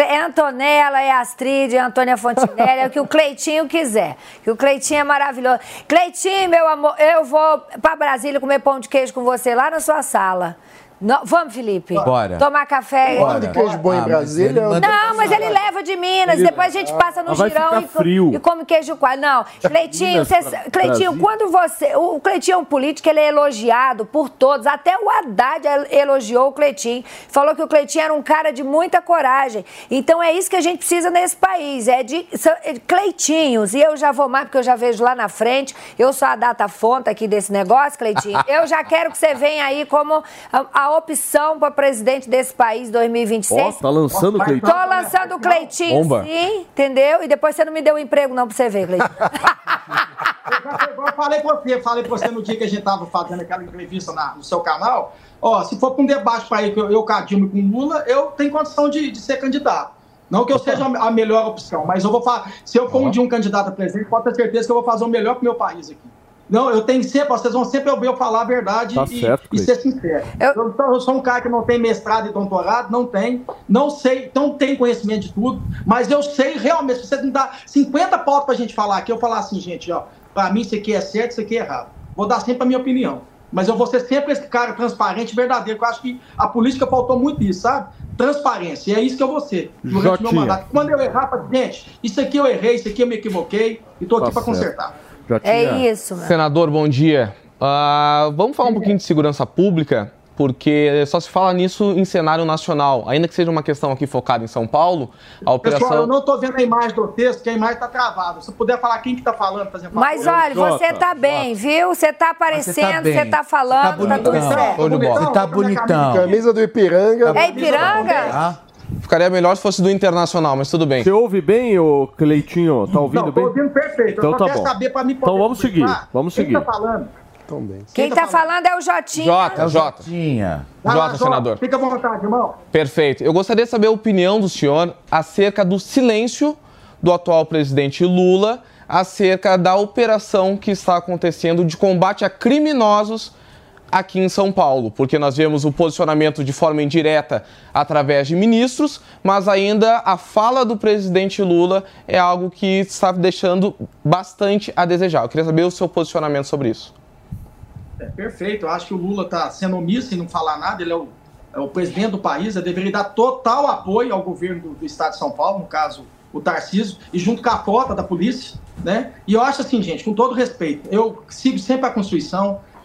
É Antonella, é Astrid, é Antônia Fontinelli, é o que o Cleitinho quiser. Que o Cleitinho é maravilhoso. Cleitinho, meu amor, eu vou pra Brasília comer pão de queijo com você lá na sua sala. Não- vamos, Felipe? Bora. Tomar café. Pão de queijo bom em Ah, mas Brasília. ele manda- Não, mas ele leva de Minas, Ele- depois a gente passa no vai girão e, frio. e come queijo coalho. Não, Cleitinho, você- pra Cleitinho, quando você. O Cleitinho é um político, ele é elogiado por todos. Até o Haddad elogiou o Cleitinho. Falou que o Cleitinho era um cara de muita coragem. Então é isso que a gente precisa nesse país. É de, são- é de Cleitinhos. E eu já vou mais, porque eu já vejo lá na frente. Eu sou a data fonte aqui desse negócio, Cleitinho. Eu já quero que você venha aí como a, a opção para presidente desse país 2026. Ó, tá lançando o Cleitinho. Tô lançando o Cleitinho, Bomba. sim, entendeu? E depois você não me deu um emprego, não, pra você ver, Cleitinho. Eu eu falei pra você, falei pra você no dia que a gente tava fazendo aquela entrevista na- no seu canal, ó, se for pra um debate pra ir, que eu, eu com a Dilma e com o Lula, eu tenho condição de, de ser candidato. Não que eu seja a melhor opção, mas eu vou falar. Se eu for um dia um candidato a presidente, pode ter certeza que eu vou fazer o melhor pro meu país aqui. Não, eu tenho sempre, vocês vão sempre ouvir eu falar a verdade Tá e, certo, e ser sincero. Eu... sou- eu sou um cara que não tem mestrado e doutorado, não tem, não sei, não tem conhecimento de tudo, mas eu sei realmente, se você me dá 50 pautas pra gente falar aqui, eu falar assim, gente, ó, pra mim isso aqui é certo, isso aqui é errado. Vou dar sempre a minha opinião. Mas eu vou ser sempre esse cara transparente, verdadeiro, que eu acho que a política faltou muito isso, sabe? Transparência. E é isso que eu vou ser durante o meu mandato. Quando eu errar, gente, isso aqui eu errei, isso aqui eu me equivoquei e tô aqui Tá pra certo. consertar. É isso, mano. Senador, bom dia. Ah, vamos falar um pouquinho de segurança pública, porque só se fala nisso em cenário nacional. Ainda que seja uma questão aqui focada em São Paulo, a operação. Pessoal, eu não tô vendo a imagem do texto, que a imagem tá travada. Se puder falar quem que tá falando, por exemplo. Mas olha, você tá bem, viu? Você tá aparecendo, você tá, falando, tá, tudo certo. Você tá bonitão. Camisa do Ipiranga. É Ipiranga? Ah, Ficaria melhor se fosse do Internacional, mas tudo bem. Você ouve bem, ô Cleitinho? Tá ouvindo Não, bem? tô ouvindo perfeito. Então eu só tá quero bom. saber pra mim poder Então vamos seguir, vamos Quem seguir. tá falando? Quem tá falando é o Jotinha. Jota, Jota. Vai lá, Jota, senador. Fica à vontade, irmão. Perfeito. Eu gostaria de saber a opinião do senhor acerca do silêncio do atual presidente Lula acerca da operação que está acontecendo de combate a criminosos aqui em São Paulo, porque nós vemos o posicionamento de forma indireta através de ministros, mas ainda a fala do presidente Lula é algo que está deixando bastante a desejar. Eu queria saber o seu posicionamento sobre isso. É, perfeito. Eu acho que o Lula está sendo omisso e não falar nada. Ele é o, é o presidente do país. Ele deveria dar total apoio ao governo do, do estado de São Paulo, no caso, o Tarcísio, e junto com a frota da polícia. Né? E eu acho assim, gente, com todo respeito, eu sigo sempre a Constituição,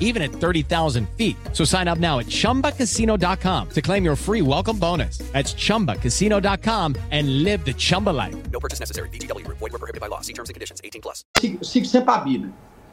even at 30,000 feet. So sign up now at ChumbaCasino.com to claim your free welcome bonus. That's ChumbaCasino.com and live the Chumba life. No purchase necessary. VGW Group. Void were prohibited by law. See terms and conditions. 18 plus. sigo, sigo sempre a Bíblia.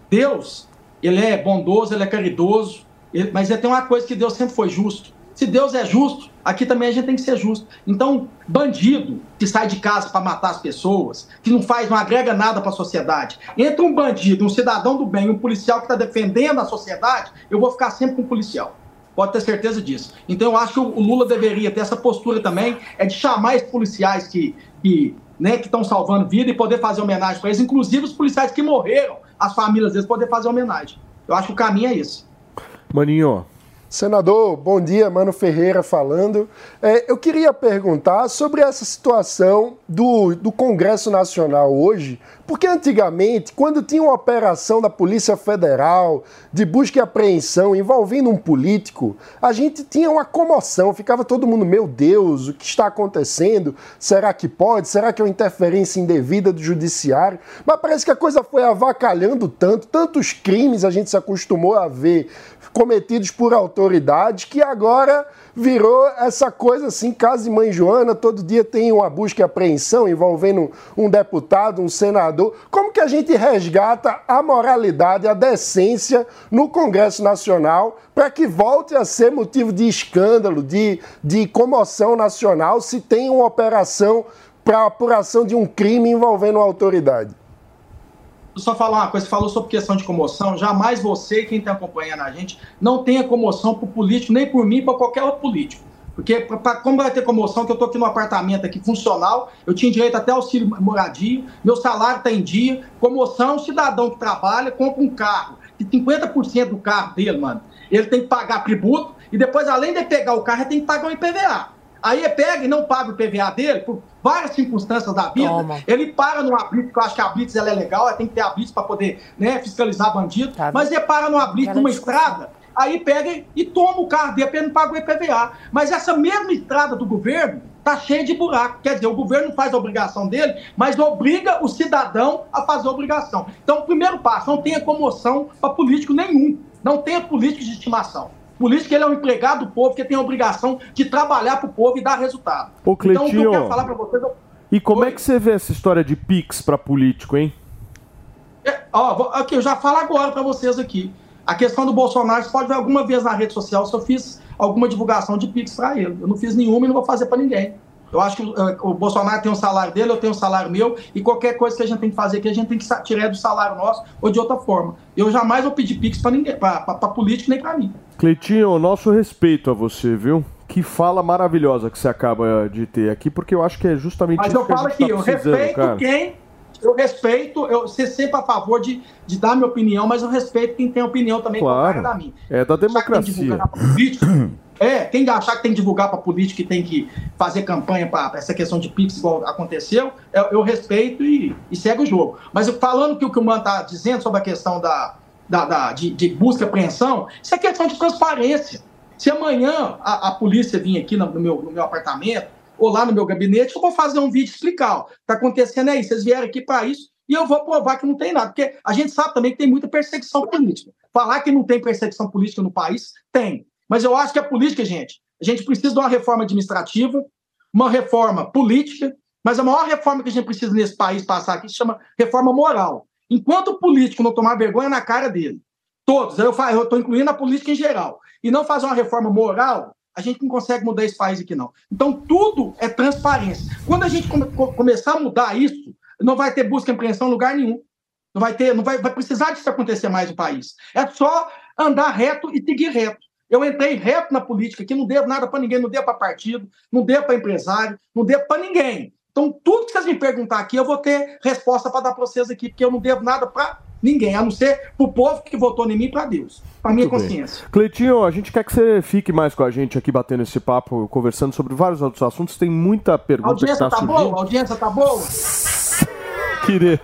Deus, ele é bondoso, ele é caridoso, ele- mas ele tem uma coisa que Deus sempre foi justo. Se Deus é justo, aqui também a gente tem que ser justo. Então, bandido que sai de casa para matar as pessoas, que não faz, não agrega nada para a sociedade. Entre um bandido, um cidadão do bem, um policial que está defendendo a sociedade, eu vou ficar sempre com o policial. Pode ter certeza disso. Então eu acho que o Lula deveria ter essa postura também, é de chamar esses policiais que que né, que estão salvando vida e poder fazer homenagem para eles, inclusive os policiais que morreram, as famílias deles poder fazer homenagem. Eu acho que o caminho é esse. Maninho. Senador, bom dia, Mano Ferreira falando. É, eu queria perguntar sobre essa situação do, do Congresso Nacional hoje, porque antigamente, quando tinha uma operação da Polícia Federal de busca e apreensão envolvendo um político, a gente tinha uma comoção, ficava todo mundo, meu Deus, o que está acontecendo? Será que pode? Será que é uma interferência indevida do judiciário? Mas parece que a coisa foi avacalhando tanto, tantos crimes a gente se acostumou a ver cometidos por autoridades que agora virou essa coisa assim, casa de mãe Joana, todo dia tem uma busca e apreensão envolvendo um deputado, um senador. Como que a gente resgata a moralidade, a decência no Congresso Nacional para que volte a ser motivo de escândalo, de, de comoção nacional, se tem uma operação para apuração de um crime envolvendo uma autoridade? Só falar uma coisa, você falou sobre questão de comoção, jamais você quem está acompanhando a gente não tenha comoção por político, nem por mim, para qualquer outro político. Porque pra, como vai ter comoção, que eu estou aqui no apartamento aqui funcional, eu tinha direito até auxílio moradia, meu salário está em dia, comoção é um cidadão que trabalha, compra um carro, que 50% do carro dele, mano, ele tem que pagar tributo, e depois, além de pegar o carro, ele tem que pagar o IPVA. Aí ele pega e não paga o IPVA dele, por várias circunstâncias da vida, ele para numa blitz, que eu acho que a blitz ela é legal, ela tem que ter a blitz para poder né, fiscalizar bandido, mas ele para numa blitz, numa estrada, aí pega e toma o carro dele, porque ele não paga o IPVA. Mas essa mesma estrada do governo tá cheia de buraco. Quer dizer, o governo faz a obrigação dele, mas obriga o cidadão a fazer a obrigação. Então, o primeiro passo, não tenha comoção para político nenhum. Não tenha político de estimação. Político ele é um empregado do povo que tem a obrigação de trabalhar para o povo e dar resultado. Ô, então, o que eu Cleitinho. quero falar para vocês... eu- E como é que você vê essa história de Pix pra político, hein? Ó, vou- aqui, eu já falo agora para vocês aqui. A questão do Bolsonaro, você pode ver alguma vez na rede social se eu fiz alguma divulgação de Pix para ele. Eu não fiz nenhuma e não vou fazer para ninguém. Eu acho que eh, o Bolsonaro tem um salário dele, eu tenho um salário meu, e qualquer coisa que a gente tem que fazer aqui, a gente tem que tirar do salário nosso ou de outra forma. Eu jamais vou pedir Pix para ninguém, para político nem para mim. Cleitinho, nosso respeito a você, viu? Que fala maravilhosa que você acaba de ter aqui, porque eu acho que é justamente Mas isso eu que falo aqui, tá eu respeito cara. quem. Eu respeito, eu ser sempre a favor de, de dar minha opinião, mas eu respeito quem tem opinião também Claro. contrária da minha. É da Achar que que é, quem achar que tem que divulgar para político e tem que fazer campanha para essa questão de Pix, igual aconteceu, eu, eu respeito e, e segue o jogo. Mas falando que o que o Mano está dizendo sobre a questão da, da, da- de, de busca e apreensão, isso é questão de transparência. Se amanhã a, a polícia vir aqui no, no meu, no meu apartamento ou lá no meu gabinete, eu vou fazer um vídeo explicar. O que está acontecendo é isso, vocês vieram aqui para isso e eu vou provar que não tem nada. Porque a gente sabe também que tem muita perseguição política. Falar que não tem perseguição política no país, tem. Mas eu acho que a política, gente, a gente precisa de uma reforma administrativa, uma reforma política, mas a maior reforma que a gente precisa nesse país passar aqui se chama reforma moral. Enquanto o político não tomar vergonha na cara dele, todos, eu estou incluindo a política em geral, e não fazer uma reforma moral, a gente não consegue mudar esse país aqui, não. Então, tudo é transparência. Quando a gente come- co- começar a mudar isso, não vai ter busca e apreensão em lugar nenhum. Não vai ter, não vai, vai precisar disso acontecer mais no país. É só andar reto e seguir reto. Eu entrei reto na política aqui, não devo nada para ninguém, não devo para partido, não devo para empresário, não devo para ninguém. Então, tudo que vocês me perguntar aqui, eu vou ter resposta para dar para vocês aqui, porque eu não devo nada para ninguém, a não ser para o povo que votou em mim e para Deus, para minha Muito bem. consciência. Cleitinho, a gente quer que você fique mais com a gente aqui, batendo esse papo, conversando sobre vários outros assuntos. Tem muita A pergunta que audiência está tá surgindo. boa? A audiência tá boa? Querer.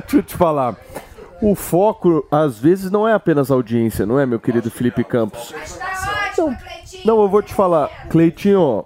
Deixa eu te falar. O foco, às vezes, não é apenas audiência, não é, meu querido Felipe Campos? Não, não, eu vou te falar, Cleitinho.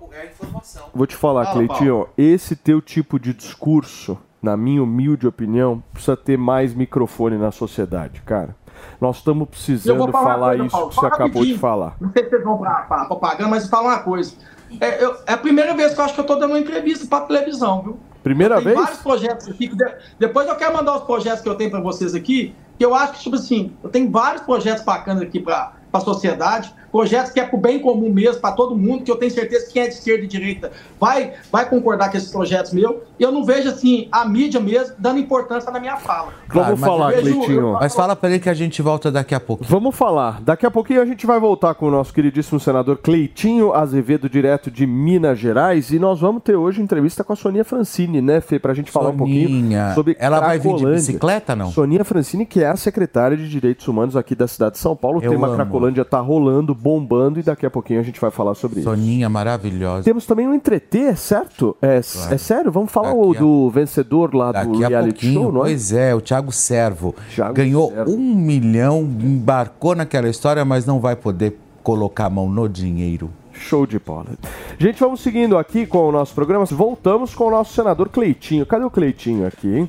Vou te falar, Fala, Cleitinho. Esse teu tipo de discurso, na minha humilde opinião, precisa ter mais microfone na sociedade, cara. Nós estamos Eu precisando falar falar coisa, isso Paulo, que você acabou de falar. Não sei se vocês vão para a propaganda, mas falar uma coisa. É, eu- é a primeira vez que eu acho que eu estou dando uma entrevista para televisão, viu? Primeira Tem vez? vários projetos aqui. Depois eu quero mandar os projetos que eu tenho para vocês aqui, que eu acho que, tipo assim, eu tenho vários projetos bacanas aqui para a sociedade, projetos que é para o bem comum mesmo, para todo mundo, que eu tenho certeza que quem é de esquerda e direita vai, vai concordar com esses projetos meus. E eu não vejo, assim, a mídia mesmo dando importância na minha fala. Vamos falar, Cleitinho. Mas fala pra ele que a gente volta daqui a pouco. Vamos falar. Daqui a pouquinho a gente vai voltar com o nosso queridíssimo senador Cleitinho Azevedo, direto de Minas Gerais. E nós vamos ter hoje entrevista com a Sonia Francini, né, Fê? Pra gente falar um pouquinho Soninha, sobre ela vai vir de bicicleta, não? Sonia Francini, que é a secretária de Direitos Humanos aqui da cidade de São Paulo. O tema amo. Cracolândia tá rolando, bombando, e daqui a pouquinho a gente vai falar sobre isso. Soninha maravilhosa. Temos também um entreter, certo? É, Claro. é sério? Vamos falar o a- do vencedor lá do Daqui a reality show, não é? pois é, o Thiago Servo Thiago ganhou Servo. um milhão, embarcou naquela história, mas não vai poder colocar a mão no dinheiro. Show de bola. Gente, vamos seguindo aqui com o nosso programa. Voltamos com o nosso senador Cleitinho. Cadê o Cleitinho aqui, hein?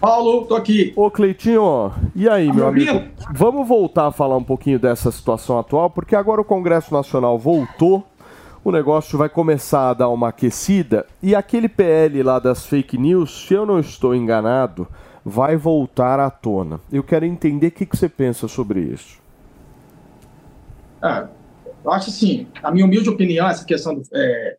Paulo, tô aqui. Ô, Cleitinho, e aí, meu me amigo? ouvindo? Vamos voltar a falar um pouquinho dessa situação atual, porque agora o Congresso Nacional voltou, o negócio vai começar a dar uma aquecida, e aquele PL lá das fake news, se eu não estou enganado, vai voltar à tona. Eu quero entender o que, que você pensa sobre isso. É, eu acho assim, a minha humilde opinião, essa questão do. é,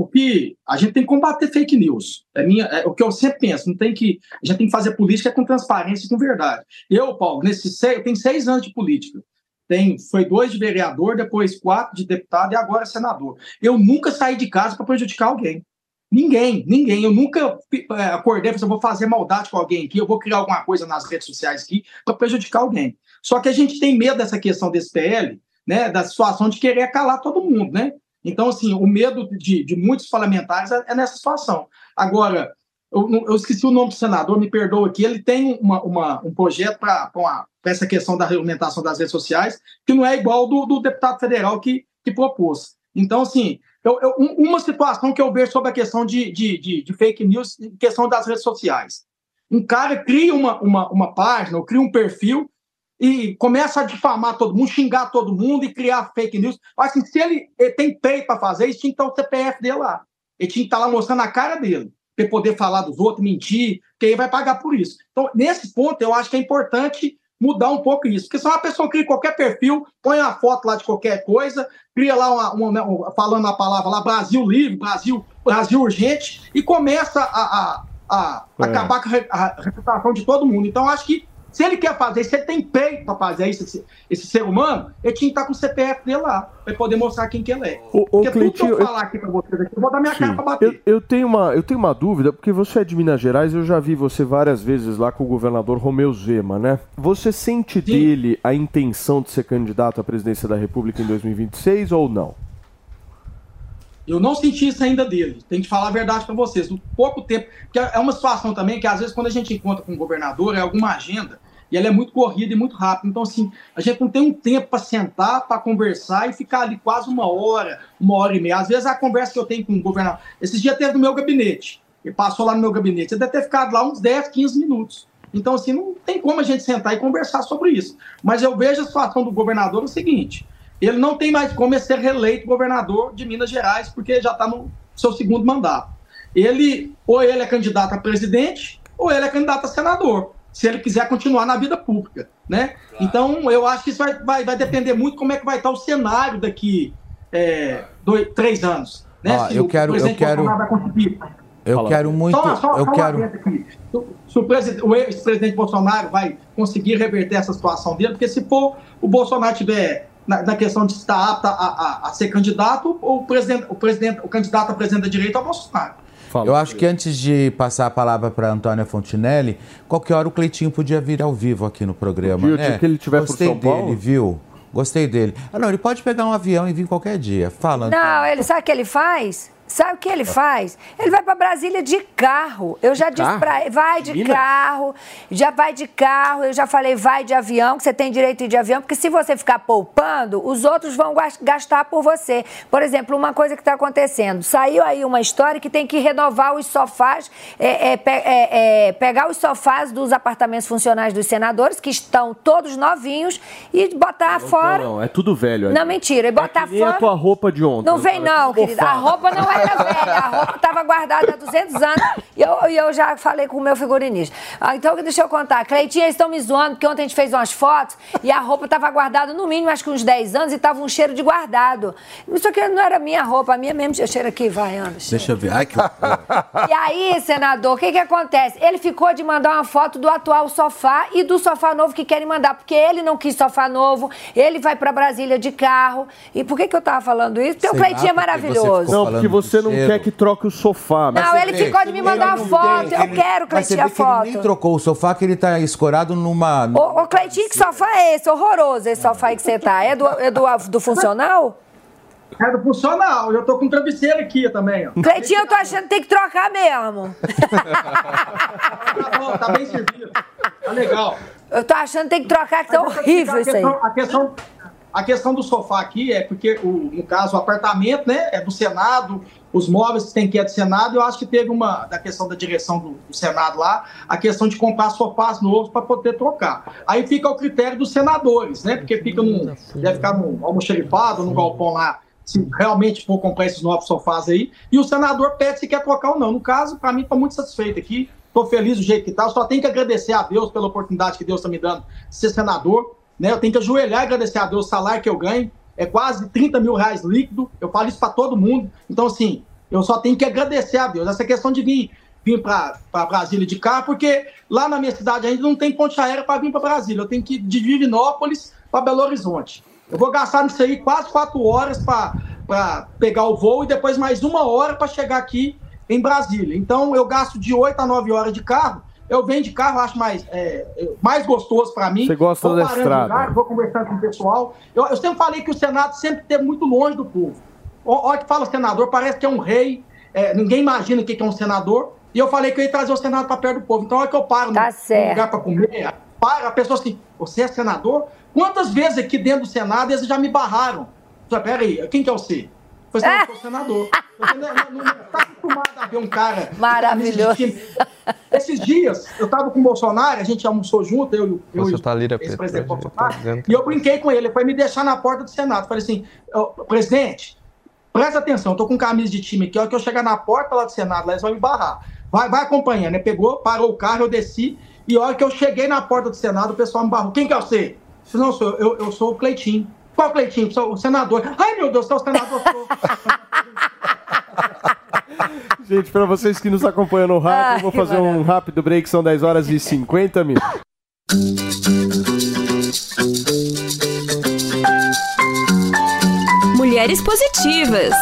o que a gente tem que combater fake news. É, minha, é o que eu sempre penso. Não tem que, a gente tem que fazer política com transparência e com verdade. Eu, Paulo, nesses seis, eu tenho seis anos de política. Tem, foi dois de vereador, depois quatro de deputado e agora senador. Eu nunca saí de casa para prejudicar alguém. Ninguém, ninguém. Eu nunca é, acordei e falei assim, vou fazer maldade com alguém aqui, eu vou criar alguma coisa nas redes sociais aqui para prejudicar alguém. Só que a gente tem medo dessa questão desse PL, né, da situação de querer calar todo mundo, né? Então, assim, o medo de, de muitos parlamentares é, é nessa situação. Agora, eu, eu esqueci o nome do senador, me perdoa aqui, ele tem uma, uma- um projeto para essa questão da regulamentação das redes sociais, que não é igual do, do deputado federal que, que propôs. Então, assim, eu- eu- um- uma situação que eu vejo sobre a questão de, de, de- de fake news, questão das redes sociais. Um cara cria uma, uma, uma página, ou cria um perfil, e começa a difamar todo mundo, xingar todo mundo e criar fake news. Assim, se ele, ele tem peito para fazer isso, tinha que estar o CPF dele lá. Ele tinha que estar lá mostrando a cara dele. para poder falar dos outros, mentir, quem vai pagar por isso. Então, nesse ponto, eu acho que é importante mudar um pouco isso. Porque se uma pessoa cria qualquer perfil, põe uma foto lá de qualquer coisa, cria lá uma, uma- uma- falando a palavra lá Brasil livre, Brasil, Brasil urgente, e começa a, a, a É. acabar com a a reputação de todo mundo. Então, acho que se ele quer fazer, se ele tem peito para fazer isso, esse, esse ser humano, ele tinha que estar com o CPF dele lá, para poder mostrar quem que ele é. Ô, Porque tudo que Cleitinho, eu falar aqui para vocês aqui, eu vou dar minha cara Sim. para bater. Eu, eu tenho uma, eu tenho uma dúvida, porque você é de Minas Gerais, eu já vi você várias vezes lá com o governador Romeu Zema, né? Você sente dele a intenção de ser candidato à presidência da República em 2026 ou não? Eu não senti isso ainda dele. Tem que falar a verdade para vocês. O pouco tempo. Porque é uma situação também que, às vezes, quando a gente encontra com o governador, é alguma agenda e ela é muito corrida e muito rápida. Então, assim, a gente não tem um tempo para sentar, para conversar e ficar ali quase uma hora, uma hora e meia. Às vezes, a conversa que eu tenho com o governador. Esses dias teve no meu gabinete. Ele passou lá no meu gabinete. Ele deve ter ficado lá uns 10, 15 minutos. Então, assim, não tem como a gente sentar e conversar sobre isso. Mas eu vejo a situação do governador o seguinte: ele não tem mais como ser reeleito governador de Minas Gerais, porque já está no seu segundo mandato. Ele, ou ele é candidato a presidente, ou ele é candidato a senador, se ele quiser continuar na vida pública, né? Então, eu acho que isso vai, vai, vai depender muito como é que vai estar o cenário daqui é, dois, três anos. Né? Se eu o quero- eu presidente quero- Bolsonaro vai conseguir Eu quero muito. só, só, eu só quero. Se- o, presidente, o ex-presidente Bolsonaro vai conseguir reverter essa situação dele, porque se for o Bolsonaro tiver na, na questão de estar apto a, a- a ser candidato, o presidente, o presidente, o candidato a presidente da direita é o Bolsonaro. eu acho que antes de passar a palavra para Antônia Fontinelli, qualquer hora o Cleitinho podia vir ao vivo aqui no programa. Viu, né? que ele tiver por Gostei São dele, Paulo? viu? Gostei dele. Ah, não, ele pode pegar um avião e vir qualquer dia. Fala, Antônia. Não, ele sabe o que ele faz? Sabe o que ele faz? Ele vai para Brasília de carro. Eu já disse para ele, vai de carro, já vai de carro. Eu já falei, vai de avião, que você tem direito de ir de avião, porque se você ficar poupando, os outros vão gas- gastar por você. Por exemplo, uma coisa que está acontecendo: saiu aí uma história que tem que renovar os sofás, é, é, é, é, pegar os sofás dos apartamentos funcionais dos senadores, que estão todos novinhos, e botar fora. Não, não, é tudo velho. aí. Não, mentira, e botar Nem a fora. tua roupa de ontem. Não vem não, querida. A roupa não era velha, a roupa estava guardada há 200 anos e eu, e eu já falei com o meu figurinista. Ah, então, deixa eu contar. Cleitinha, eles estão me zoando porque ontem a gente fez umas fotos e a roupa estava guardada no mínimo, acho que uns 10 anos e estava um cheiro de guardado. Isso aqui não era minha roupa, a minha mesmo cheiro aqui, vai, anda. Deixa eu ver. Ai, que... E aí, senador, o que que acontece? Ele ficou de mandar uma foto do atual sofá e do sofá novo que querem mandar, porque ele não quis sofá novo, ele vai para Brasília de carro. E por que que eu tava falando isso? Porque o Sei Cleitinho é lá, porque maravilhoso. Não, porque você não quer que troque o sofá. Não, ele ficou de me mandar uma foto, eu quero, Mas você Cleitinho, a que ele nem foto. trocou o sofá, que ele tá escorado numa... Ô, ô Cleitinho, que sofá é esse? Horroroso esse sofá aí que você tá. É do, é do, do funcional? É do funcional. Eu tô com um travesseiro aqui também, ó. Cleitinho, eu tô achando que tem que trocar mesmo. Tá bom, tá bem servido. Tá legal. Eu tô achando que tem que trocar, que tá eu horrível isso aí. a questão, a questão, a questão do sofá aqui é porque, o, no caso, o apartamento né, é do Senado, os móveis que tem que é do Senado, eu acho que teve uma, da questão da direção do, do Senado lá, a questão de comprar sofás novos para poder trocar. Aí fica ao critério dos senadores, né? Porque fica num, deve ficar num almoxerifado, num galpão lá, se realmente for comprar esses novos sofás aí, e o senador pede se quer trocar ou não. No caso, para mim, estou muito satisfeito aqui, estou feliz do jeito que está, só tenho que agradecer a Deus pela oportunidade que Deus está me dando de ser senador, né? Eu tenho que ajoelhar e agradecer a Deus o salário que eu ganho, é quase 30 mil reais líquido, eu falo isso para todo mundo, então assim, eu só tenho que agradecer a Deus. Essa questão de vir, vir para Brasília de carro, porque lá na minha cidade ainda não tem ponte aérea para vir para Brasília, eu tenho que ir de Divinópolis para Belo Horizonte. Eu vou gastar nisso aí quase quatro horas para pegar o voo e depois mais uma hora para chegar aqui em Brasília. Então eu gasto de 8 a 9 horas de carro. Eu venho de carro, acho mais, é, mais gostoso para mim. Você gosta vou da estrada. lugar, vou conversando com o pessoal. Eu, eu sempre falei que o Senado sempre esteve muito longe do povo. Olha que fala senador, parece que é um rei. é, ninguém imagina o que que é um senador. E eu falei que eu ia trazer o Senado para perto do povo. Então, a hora que eu paro no, no lugar para comer, para, a pessoa assim, você é senador? Quantas vezes aqui dentro do Senado eles já me barraram? Falei, Peraí, quem que é você? Eu falei, "Não, eu sou senador. Você não, não, não, tá acostumado a ver um cara. Maravilhoso. Esses dias, eu tava com o Bolsonaro, a gente almoçou junto, eu, e o- eu e Você o tá ex-presidente preta, Bolsonaro. tá E eu brinquei com ele, ele foi me deixar na porta do Senado. Falei assim, "Ô, presidente, Presta atenção, eu tô com camisa de time aqui, a hora que eu chegar na porta lá do Senado, lá eles vão me barrar. Vai, vai acompanhando, né? Pegou, parou o carro, eu desci, e a hora que eu cheguei na porta do Senado, o pessoal me barrou. Quem que é você? Eu disse, não, sou, eu, eu sou o Cleitinho. Qual Cleitinho? Sou o senador. Ai, meu Deus, é o senador. Gente, para vocês que nos acompanham no rádio, Ai, eu vou fazer um rápido break, são 10 horas e 50 minutos. Mulheres Positivas.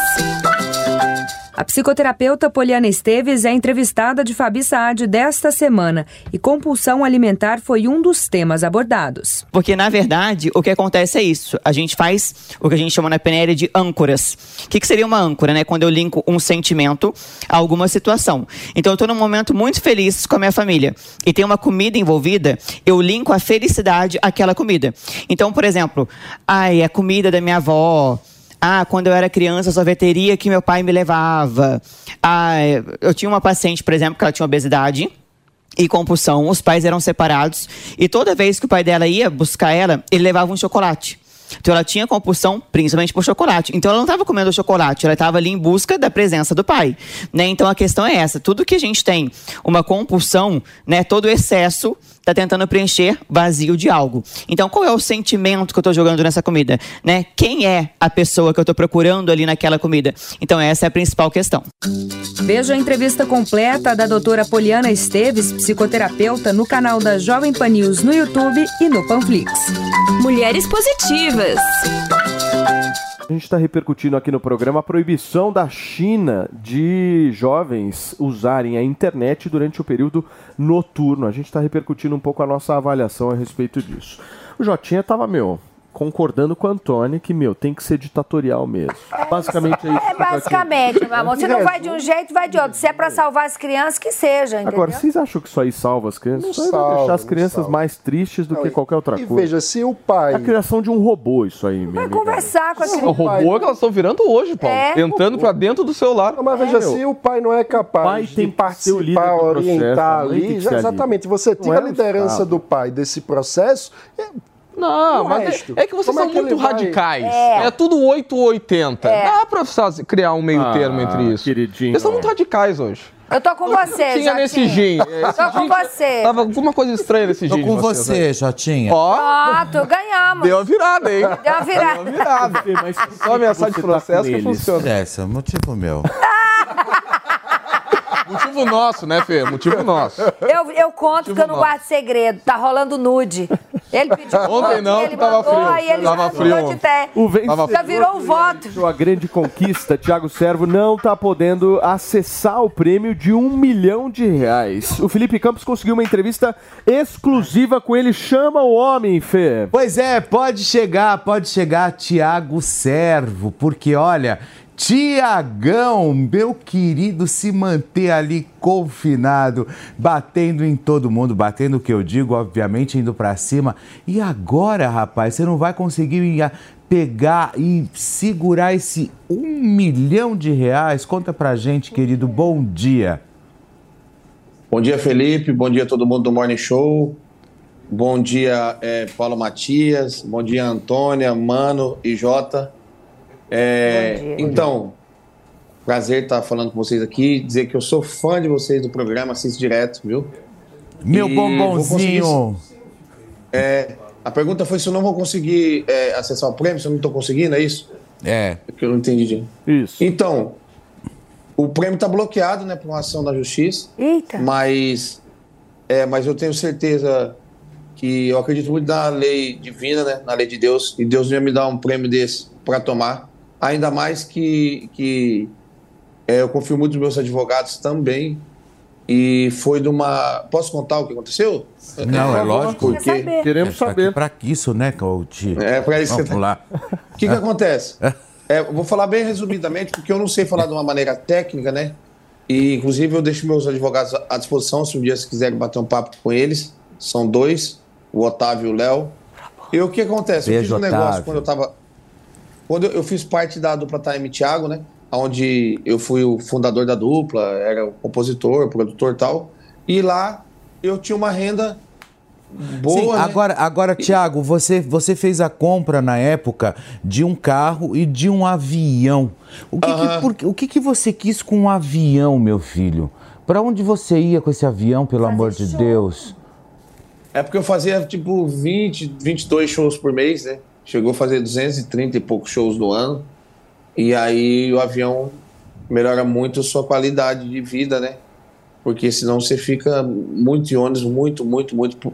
A psicoterapeuta Poliana Esteves é entrevistada de Fabi Saad desta semana e compulsão alimentar foi um dos temas abordados. Porque, na verdade, o que acontece é isso. A gente faz o que a gente chama na PNL de âncoras. O que, que seria uma âncora, né? Quando eu linko um sentimento a alguma situação. Então, eu estou num momento muito feliz com a minha família e tem uma comida envolvida, eu linko a felicidade àquela comida. Então, por exemplo, ai, a comida da minha avó, ah, quando eu era criança, a sorveteria que meu pai me levava. Ah, eu tinha uma paciente, por exemplo, que ela tinha obesidade e compulsão. Os pais eram separados. E toda vez que o pai dela ia buscar ela, ele levava um chocolate. Então ela tinha compulsão principalmente por chocolate. Então ela não estava comendo chocolate, ela estava ali em busca da presença do pai. Né? Então a questão é essa: tudo que a gente tem uma compulsão, né, todo excesso está tentando preencher vazio de algo. Então qual é o sentimento que eu estou jogando nessa comida? Né? Quem é a pessoa que eu estou procurando ali naquela comida? Então essa é a principal questão. Veja a entrevista completa da doutora Poliana Esteves, psicoterapeuta, no canal da Jovem Pan News no YouTube e no Panflix. Mulheres Positivas. A gente está repercutindo aqui no programa a proibição da China de jovens usarem a internet durante o período noturno. A gente está repercutindo um pouco a nossa avaliação a respeito disso. O Jotinha tava, meu, concordando com o Antônio que, meu, tem que ser ditatorial mesmo. Basicamente é isso. É basicamente, meu amor. Se não vai de um jeito, vai de outro. Se é pra salvar as crianças, que seja, entendeu? Agora, vocês acham que isso aí salva as crianças? Isso aí vai salva, deixar as não crianças salva. mais tristes do que qualquer outra e coisa. veja, se o pai- É a criação de um robô, isso aí, minha Vai amiga. conversar com a O criança. robô é que elas estão virando hoje, Paulo. É. Entrando pra dentro do celular. Mas veja, se o pai não é capaz tem de o participar, processo, orientar tem ali, já- exatamente, você Não tira é a o liderança do pai desse processo. Não, O mas é- resto? é, que vocês Como é são que muito vai- radicais. É. É, tudo 8 ou 80. É. Dá pra fazer- criar um meio Ah, termo entre isso. queridinho. Vocês são muito radicais hoje. Eu tô com você, Tinha nesse gin. Tô com você. Tava alguma coisa estranha nesse Tô gin. de com vocês você, aí. Jotinha. Ó, Pronto, ganhamos. deu uma virada, hein? Deu uma virada. Deu uma virada. Mas Só ameaçar de tá processo que funciona. Essa, motivo meu. Motivo nosso, né, Fê? Motivo nosso. Eu, eu conto que eu não nosso. guardo segredo. Tá rolando nude. Ele pediu Ontem não, ele que tava mandou, frio. Aí ele Tava frio de té. O vencedor Já virou o voto. A grande conquista, Thiago Servo não está podendo acessar o prêmio de um milhão de reais. O Felipe Campos conseguiu uma entrevista exclusiva com ele. Chama o homem, Fê. Pois é, pode chegar, pode chegar Tiago Servo, porque olha, Tiagão, meu querido, se manter ali confinado, batendo em todo mundo, batendo o que eu digo, obviamente, indo pra cima. E agora, rapaz, você não vai conseguir ir pegar e segurar esse um milhão de reais? Conta pra gente, querido, bom dia. Bom dia, Felipe. Bom dia a todo mundo do Morning Show. Bom dia, eh, Paulo Matias. Bom dia, Antônia, Mano e Jota. É, então, prazer estar falando com vocês aqui. Dizer que eu sou fã de vocês do programa, assisto direto, viu? Meu E bombonzinho. É, a pergunta foi se eu não vou conseguir é, acessar o prêmio, se eu não estou conseguindo, é isso? É. É que eu não entendi. Isso. Então, o prêmio está bloqueado, né, por uma ação da justiça. Eita. Mas, é, mas eu tenho certeza que eu acredito muito na lei divina, né, na lei de Deus, e Deus ia me dar um prêmio desse para tomar. Ainda mais que, que é, eu confio muito nos meus advogados também. E foi de uma. Posso contar o que aconteceu? Não, é lógico. Porque... Queremos É, tá saber. aqui Pra isso, né, coach? É, pra isso que Vamos lá. O que, que acontece? É, eu vou falar bem resumidamente, porque eu não sei falar de uma maneira técnica, né? E, inclusive, eu deixo meus advogados à disposição, se um dia vocês quiserem bater um papo com eles. São dois, o Otávio e o Léo. E o que acontece? eu Beijo, fiz um negócio Otávio. quando eu tava. Quando eu, eu fiz parte da dupla Time Thiago, né? Onde eu fui o fundador da dupla, era o compositor, produtor e tal. E lá eu tinha uma renda boa. Sim, né? agora, agora Tiago, você, você fez a compra na época de um carro e de um avião. O que, que- por- o que, que você quis com um avião, meu filho? Para onde você ia com esse avião, pelo amor de Deus? É porque eu fazia tipo 20, 22 shows por mês, né? Chegou a fazer 230 e poucos shows no ano. E aí o avião melhora muito a sua qualidade de vida, né? Porque senão você fica muito em ônibus, muito, muito, muito.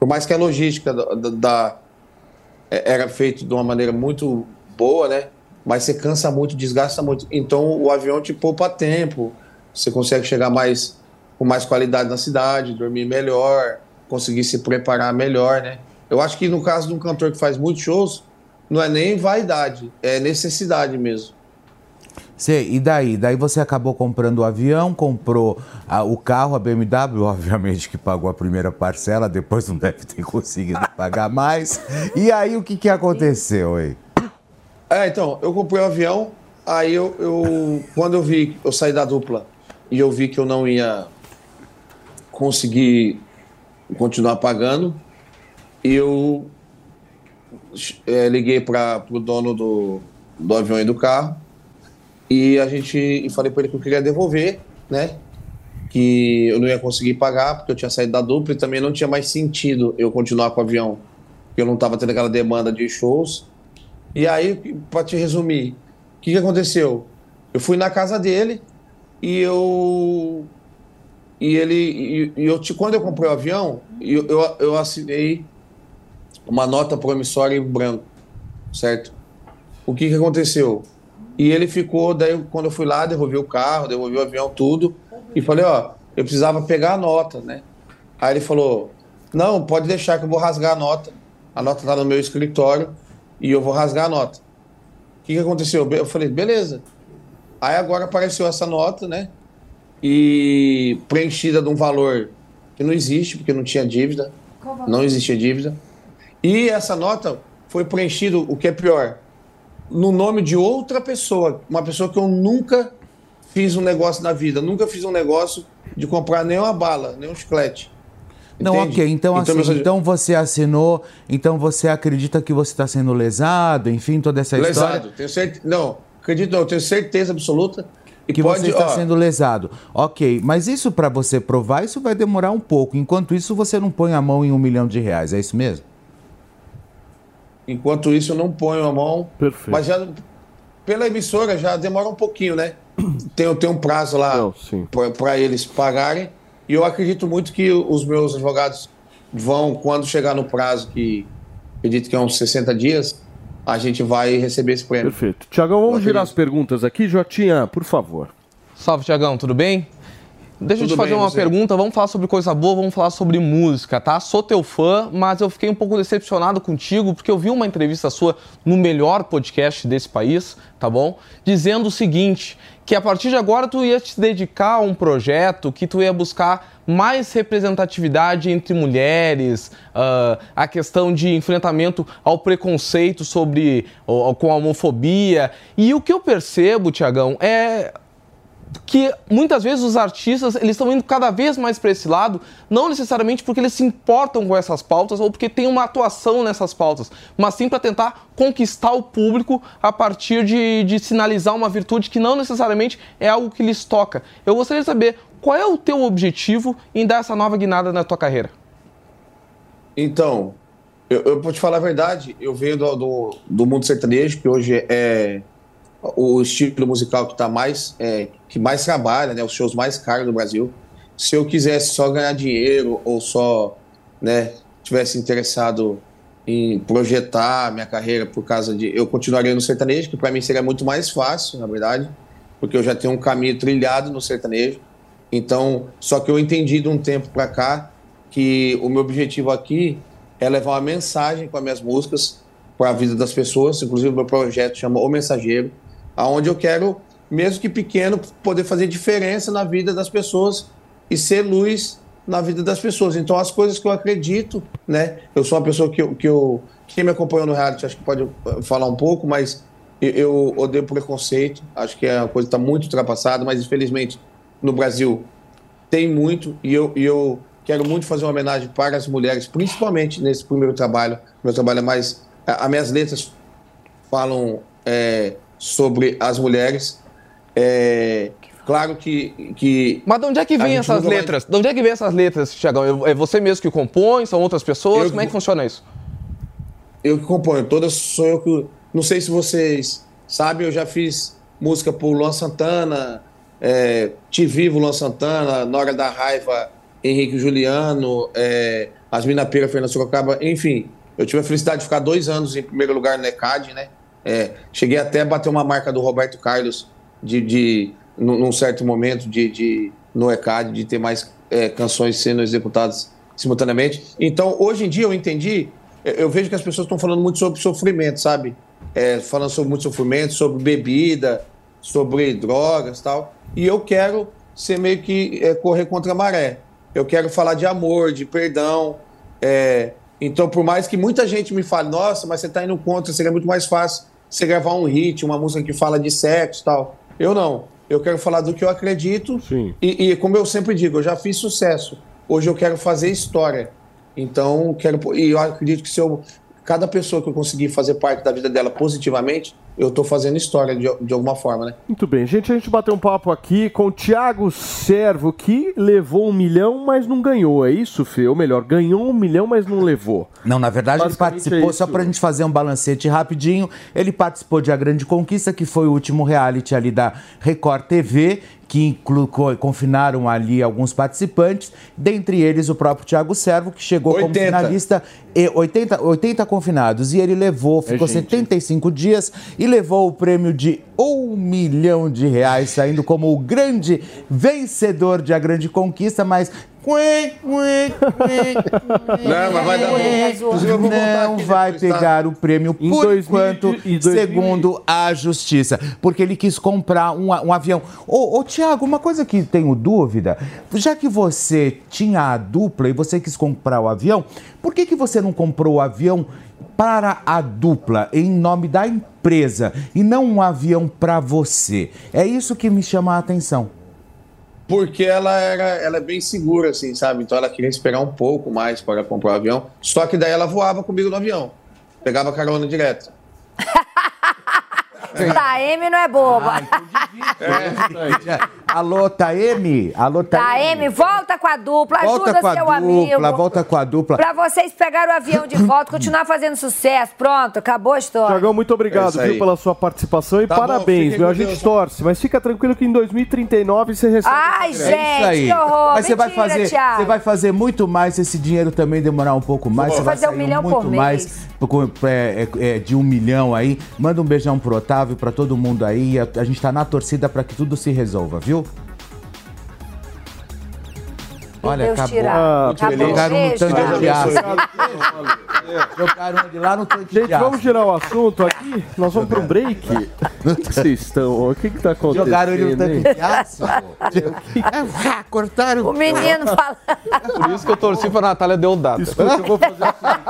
Por mais que a logística da, da- da- é- era feita de uma maneira muito boa, né? Mas você cansa muito, desgasta muito. Então o avião te poupa tempo. Você consegue chegar mais com mais qualidade na cidade, dormir melhor, conseguir se preparar melhor, né? Eu acho que no caso de um cantor que faz muitos shows, não é nem vaidade, é necessidade mesmo. Sei, e daí? Daí você acabou comprando o avião, comprou ah, o carro, a BMW, obviamente que pagou a primeira parcela, depois não deve ter conseguido pagar mais. E aí o que, que aconteceu aí? É, então, eu comprei o avião, aí eu, eu- quando eu vi, eu saí da dupla e eu vi que eu não ia conseguir continuar pagando, eu eh, liguei para o dono do, do avião e do carro e a gente e falei para ele que eu queria devolver, né? Que eu não ia conseguir pagar porque eu tinha saído da dupla e também não tinha mais sentido eu continuar com o avião, porque eu não estava tendo aquela demanda de shows. E aí, para te resumir, o que, que aconteceu? Eu fui na casa dele e eu. E ele. E, e eu, te- quando eu comprei o avião, eu, eu, eu assinei uma nota promissória em branco, certo? O que, que aconteceu? E ele ficou, daí quando eu fui lá, devolvi o carro, devolvi o avião, tudo, e falei, ó, eu precisava pegar a nota, né? Aí ele falou, não, pode deixar que eu vou rasgar a nota. A nota tá no meu escritório e eu vou rasgar a nota. O que, que aconteceu? Eu falei, beleza. Aí agora apareceu essa nota, né? E preenchida de um valor que não existe, porque não tinha dívida. Não existia dívida. E essa nota foi preenchida, o que é pior, no nome de outra pessoa. Uma pessoa que eu nunca fiz um negócio na vida. Nunca fiz um negócio de comprar nem uma bala, nem um chiclete. Não, Entende? ok. Então, assim, meu- então você assinou, então você acredita que você está sendo lesado, enfim, toda essa lesado. história. Tenho certeza. Não, acredito, não, eu tenho certeza absoluta. E que pode, você está ó, sendo lesado. Ok, mas isso para você provar, isso vai demorar um pouco. Enquanto isso, você não põe a mão em um milhão de reais, é isso mesmo? Enquanto isso, eu não ponho a mão. Perfeito. Mas já pela emissora já demora um pouquinho, né? Tem, tem um prazo lá para eles pagarem. E eu acredito muito que os meus advogados vão, quando chegar no prazo, que acredito que é uns 60 dias, a gente vai receber esse prêmio. Perfeito. Tiagão, vamos girar as perguntas aqui. Jotinha, por favor. Salve, Tiagão, tudo bem? Deixa eu Tudo te fazer bem, uma você? pergunta, vamos falar sobre coisa boa, vamos falar sobre música, tá? Sou teu fã, mas eu fiquei um pouco decepcionado contigo, porque eu vi uma entrevista sua no melhor podcast desse país, tá bom? Dizendo o seguinte, que a partir de agora tu ia te dedicar a um projeto, que tu ia buscar mais representatividade entre mulheres, ah, a questão de enfrentamento ao preconceito sobre ou- com a homofobia. E o que eu percebo, Tiagão, é que muitas vezes os artistas eles estão indo cada vez mais para esse lado, não necessariamente porque eles se importam com essas pautas ou porque tem uma atuação nessas pautas, mas sim para tentar conquistar o público a partir de, de sinalizar uma virtude que não necessariamente é algo que lhes toca. Eu gostaria de saber qual é o teu objetivo em dar essa nova guinada na tua carreira. Então, eu, eu vou te falar a verdade, eu venho do, do, do mundo sertanejo, que hoje é o estilo musical que tá mais, é, que mais trabalha, né, os shows mais caros do Brasil. Se eu quisesse só ganhar dinheiro ou só, né, tivesse interessado em projetar minha carreira por causa de, eu continuaria no sertanejo, que para mim seria muito mais fácil, na verdade, porque eu já tenho um caminho trilhado no sertanejo. Então, só que eu entendi de um tempo para cá que o meu objetivo aqui é levar uma mensagem com as minhas músicas para a vida das pessoas. Inclusive, meu projeto chama O Mensageiro, aonde eu quero, mesmo que pequeno, poder fazer diferença na vida das pessoas e ser luz na vida das pessoas. Então, as coisas que eu acredito, né? Eu sou uma pessoa que, que eu. Quem me acompanhou no reality acho que pode eh, falar um pouco, mas eu, odeio preconceito. Acho que é uma coisa está muito ultrapassada, mas infelizmente no Brasil tem muito e eu, e eu Quero muito fazer uma homenagem para as mulheres, principalmente nesse primeiro trabalho. Meu trabalho é mais. As minhas letras falam é, sobre as mulheres. É, claro que, que. Mas de onde é que vem essas vai- letras? De onde é que vem essas letras, Tiagão? É você mesmo que compõe? São outras pessoas? Eu- Como é que funciona isso? Eu que componho, todas sou eu que. Não sei se vocês sabem, eu já fiz música por Luan Santana, é, Te Vivo Luan Santana, Na Hora da Raiva, Henrique Juliano, é, Asmina Pera, Fernanda Sorocaba, enfim. Eu tive a felicidade de ficar dois anos em primeiro lugar no ECAD, né? É, cheguei até a bater uma marca do Roberto Carlos de, de num, certo momento de, de no ECAD de ter mais é, canções sendo executadas simultaneamente. Então, hoje em dia eu entendi, eu, eu vejo que as pessoas estão falando muito sobre sofrimento, sabe? É, falando sobre muito sofrimento, sobre bebida, sobre drogas, tal. E eu quero ser meio que é, correr contra a maré. Eu quero falar de amor, de perdão. é, então, por mais que muita gente me fale, nossa, mas você está indo contra, seria muito mais fácil você gravar um hit, uma música que fala de sexo e tal. Eu não. Eu quero falar do que eu acredito. E, e como eu sempre digo, eu já fiz sucesso. Hoje eu quero fazer história. Então, quero. E eu acredito que se eu. Cada pessoa que eu conseguir fazer parte da vida dela positivamente, eu estou fazendo história de, de alguma forma, né? Muito bem, gente, a gente bateu um papo aqui com o Thiago Servo, que levou um milhão, mas não ganhou, é isso, Fê? Ou melhor, ganhou um milhão, mas não levou. Não, na verdade ele Basicamente participou, é só isso. pra gente fazer um balancete rapidinho, ele participou de A Grande Conquista, que foi o último reality ali da Record TV, que confinaram ali alguns participantes, dentre eles o próprio Thiago Servo, que chegou como 80. finalista, e 80, 80 confinados, e ele levou, ficou 75 dias e levou o prêmio de um milhão de reais, saindo como o grande vencedor de A Grande Conquista, mas... Não, mas vai dar bom. Não vai pegar o prêmio Em por 2000 enquanto, 2000 segundo a justiça, porque ele quis comprar um, um avião. Ô, ô Tiago, uma coisa que tenho dúvida, já que você tinha a dupla e você quis comprar o avião, por que, que você não comprou o avião para a dupla em nome da empresa e não um avião para você? É isso que me chama a atenção. Porque ela era, ela é bem segura, assim, sabe? Então ela queria esperar um pouco mais para comprar o avião. Só que daí ela voava comigo no avião. Pegava carona direto. Taeme não é boba. Alô, Taeme? Alô, Taeme, volta com a dupla, Volta ajuda com a seu dupla, amigo. volta com a dupla. Pra vocês pegarem o avião de volta, continuar fazendo sucesso. Pronto, acabou a história. Tiagão, muito É obrigado, aí. viu, pela sua participação e Tá bom, parabéns, meu. A gente Deus. torce, mas fica tranquilo que em 2039 você recebe. Ai, gente, Isso aí. que horror. Mas você vai Mentira, fazer, Thiago. você vai fazer muito mais se esse dinheiro também demorar um pouco mais. Vou Você vai fazer um milhão muito por mês. mais é, é, é, de um milhão aí. Manda um beijão pro Otávio, pra todo mundo aí. A, a gente tá na torcida pra que tudo se resolva, viu? Olha, Deus acabou. tirar. Ah, Acabou. Jogaram no tanque de aço. Jogaram ele lá no tanque Gente, de aço. vamos girar o assunto aqui. Nós vamos para um break. O que vocês estão? O que que tá acontecendo? Jogaram ele no tanque de aço. Ah, Cortaram. O menino fala. Por isso que eu torci pra Natália Deodato. Escuta, eu vou fazer assim.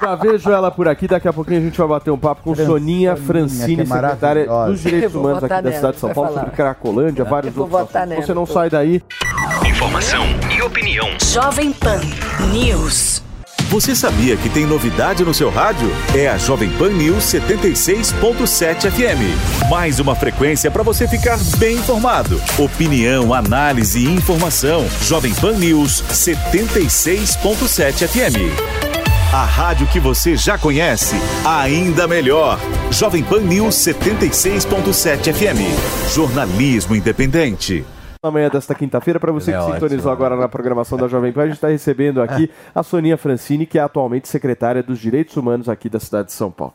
Já vejo ela por aqui, daqui a pouquinho a gente vai bater um papo com Soninha Francini, que é secretária dos Direitos Humanos aqui da nela, cidade de São Paulo, falar. sobre Cracolândia, vários outros votar assuntos. nela. Você não sai daí. Informação e opinião. Jovem Pan News. Você sabia que tem novidade no seu rádio? É a Jovem Pan News 76.7 FM. Mais uma frequência para você ficar bem informado. Opinião, análise e informação. Jovem Pan News 76.7 FM. A rádio que você já conhece, ainda melhor. Jovem Pan News 76.7 FM. Jornalismo independente. Na manhã desta quinta-feira, para você É que ótimo. sintonizou agora na programação da Jovem Pan, a gente está recebendo aqui a Soninha Francini, que é atualmente secretária dos Direitos Humanos aqui da cidade de São Paulo.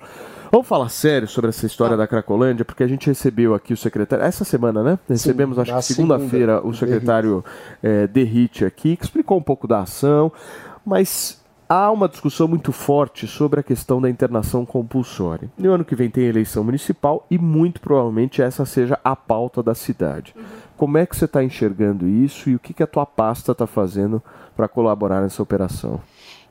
Vamos falar sério sobre essa história da Cracolândia, porque a gente recebeu aqui o secretário, essa semana, né? Recebemos, acho na que segunda-feira, segunda, o secretário eh, Derrite aqui, que explicou um pouco da ação, mas há uma discussão muito forte sobre a questão da internação compulsória. No ano que vem tem eleição municipal e muito provavelmente essa seja a pauta da cidade. Como é que você está enxergando isso e o que, que a tua pasta está fazendo para colaborar nessa operação?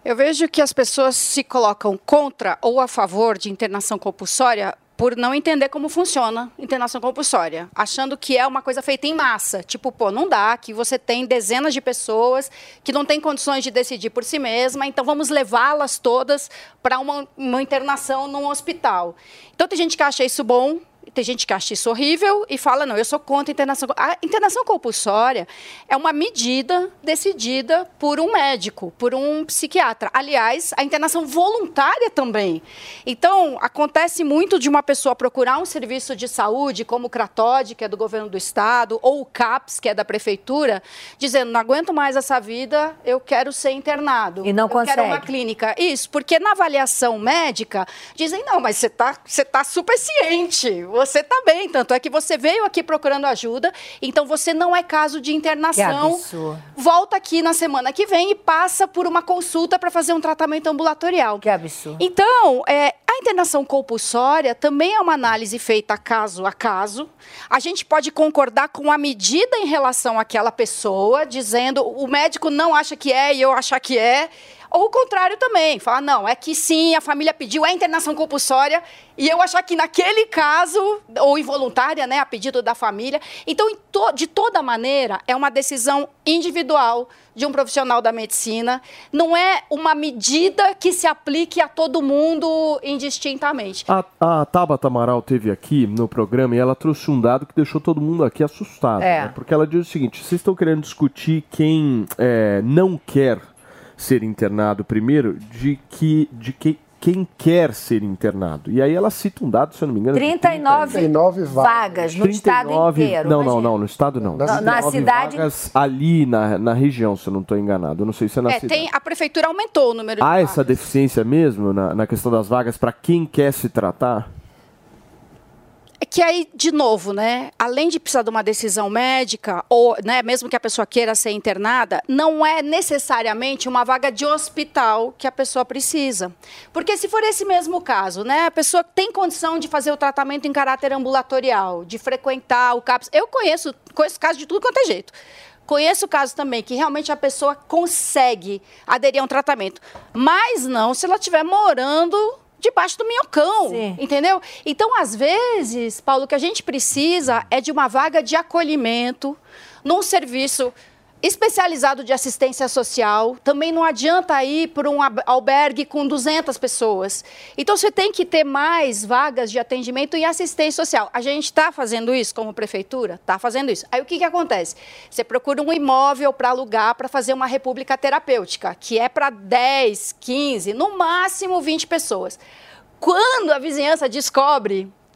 Eu vejo que as pessoas se colocam contra ou a favor de internação compulsória por não entender como funciona internação compulsória, achando que é uma coisa feita em massa. Tipo, pô, não dá, que você tem dezenas de pessoas que não têm condições de decidir por si mesma, então vamos levá-las todas para uma, uma internação num hospital. Então tem gente que acha isso bom, tem gente que acha isso horrível e fala, não, eu sou contra a internação. A internação compulsória é uma medida decidida por um médico, por um psiquiatra. Aliás, a internação voluntária também. Então, acontece muito de uma pessoa procurar um serviço de saúde, como o Cratode, que é do governo do estado, ou o CAPS, que é da prefeitura, dizendo, não aguento mais essa vida, eu quero ser internado. E não eu quero uma consegue. clínica. Isso, porque na avaliação médica dizem, não, mas você está você tá super ciente, você está bem, tanto é que você veio aqui procurando ajuda, então você não é caso de Que internação. absurdo. Volta aqui na semana que vem e passa por uma consulta para fazer um tratamento ambulatorial. Que absurdo. Então, é, a internação compulsória também é uma análise feita caso a caso. A gente pode concordar com a medida em relação àquela pessoa, dizendo o médico não acha que é e eu achar que é. Ou o contrário também, falar, não, é que sim, a família pediu a internação compulsória e eu achar que naquele caso, ou involuntária, né, a pedido da família. Então, to- de toda maneira, é uma decisão individual de um profissional da medicina, não é uma medida que se aplique a todo mundo indistintamente. A, a Tabata Amaral teve aqui no programa e ela trouxe um dado que deixou todo mundo aqui assustado. É. né? Porque ela diz o seguinte: vocês estão querendo discutir quem é, não quer ser internado primeiro, de que de que, quem quer ser internado. E aí ela cita um dado, se eu não me engano. de 39, 39 vagas no estado 39 inteiro. Não, não, imagina. não, no estado não. Na- na 39 cidade- vagas ali na, na região, se eu não estou enganado. Eu não sei se é na É, cidade. tem, a prefeitura aumentou o número Há de essa deficiência mesmo na, na questão das vagas para quem quer se tratar? É que aí, de novo, né, além de precisar de uma decisão médica, ou né, mesmo que a pessoa queira ser internada, não é necessariamente uma vaga de hospital que a pessoa precisa. Porque se for esse mesmo caso, né, a pessoa tem condição de fazer o tratamento em caráter ambulatorial, de frequentar o CAPS. Eu conheço, conheço casos de tudo quanto é jeito. Conheço casos também que realmente a pessoa consegue aderir a um tratamento, mas não se ela estiver morando debaixo do minhocão, entendeu? Então, às vezes, Paulo, o que a gente precisa é de uma vaga de acolhimento num serviço especializado de assistência social. Também não adianta ir para um albergue com 200 pessoas. Então, você tem que ter mais vagas de atendimento e assistência social. A gente está fazendo isso como prefeitura? Está fazendo isso. Aí, o que, que acontece? Você procura um imóvel para alugar para fazer uma república terapêutica, que é para 10, 15, no máximo 20 pessoas. Quando a vizinhança descobre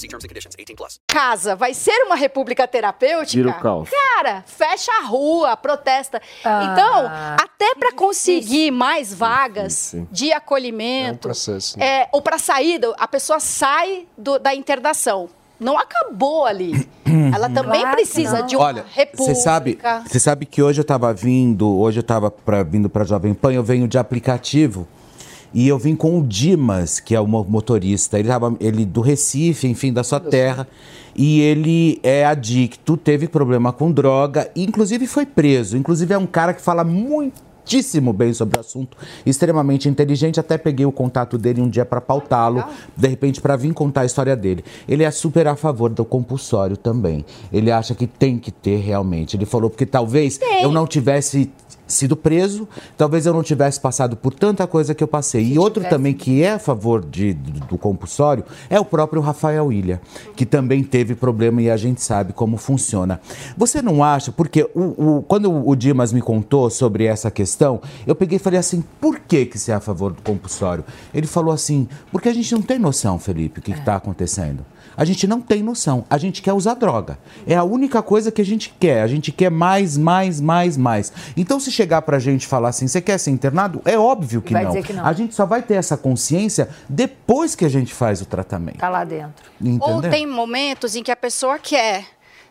See terms and conditions. 18 plus. casa vai ser uma república terapêutica, Vira o caos. cara, fecha a rua, protesta. Ah, então, até para conseguir mais vagas de acolhimento, processo, é, ou para saída, a pessoa sai do- da internação. Não acabou ali. Ela também precisa de uma Olha, república. você sabe, você sabe que hoje eu tava vindo, hoje eu tava pra, vindo para Jovem Pan, eu venho de aplicativo e eu vim com o Dimas, que é o mo- motorista. Ele tava, ele do Recife, enfim, da sua terra, e ele é adicto, teve problema com droga, inclusive foi preso. Inclusive é um cara que fala muitíssimo bem sobre o assunto, extremamente inteligente. Até peguei o contato dele um dia para pautá-lo, de repente para vir contar a história dele. Ele é super a favor do compulsório também. Ele acha que tem que ter realmente. Ele falou porque talvez eu não tivesse sido preso, talvez eu não tivesse passado por tanta coisa que eu passei. e outro tivesse- também que é a favor de- do, do compulsório é o próprio Rafael Ilha, que também teve problema e a gente sabe como funciona. Você não acha, porque o, o- quando o Dimas me contou sobre essa questão, eu peguei e falei assim, por que, que você é a favor do compulsório? Ele falou assim, porque a gente não tem noção, Felipe, o que está acontecendo. A gente não tem noção. A gente quer usar droga. É a única coisa que a gente quer. A gente quer mais, mais, mais, mais. Então, se chegar pra gente e falar assim, você quer ser internado? É óbvio que Vai não. dizer que não. A gente só vai ter essa consciência depois que a gente faz o tratamento. Tá lá dentro. Entendeu? Ou tem momentos em que a pessoa quer.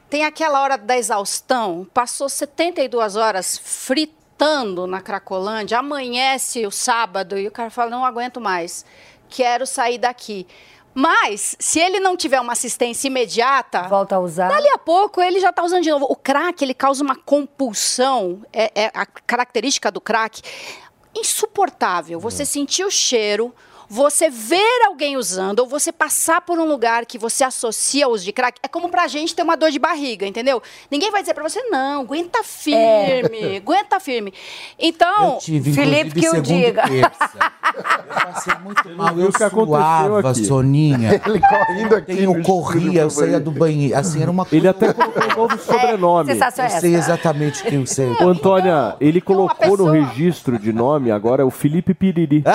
Tem aquela hora da exaustão, passou 72 horas fritando na Cracolândia, amanhece o sábado e o cara fala: não aguento mais, quero sair daqui. Mas, se ele não tiver uma assistência imediata, volta a usar. Dali a pouco ele já está usando de novo. O crack ele causa uma compulsão. É, é a característica do crack insuportável. Você sentir o cheiro, você ver alguém usando ou você passar por um lugar que você associa ao uso de crack, é como pra gente ter uma dor de barriga, entendeu? Ninguém vai dizer pra você, não, aguenta firme, aguenta firme. Então, Eu tive, Felipe que o segunda e diga. terça. Eu passei muito mal, eu suava, aqui. Soninha. Ele correndo aqui Eu no corria, eu saía do banheiro. Assim, era uma Ele até colocou um novo sobrenome. sensação é Eu sei exatamente o que eu sei. Ô, Antônia, ele colocou no pessoa- registro de nome, agora é o Felipe Piriri.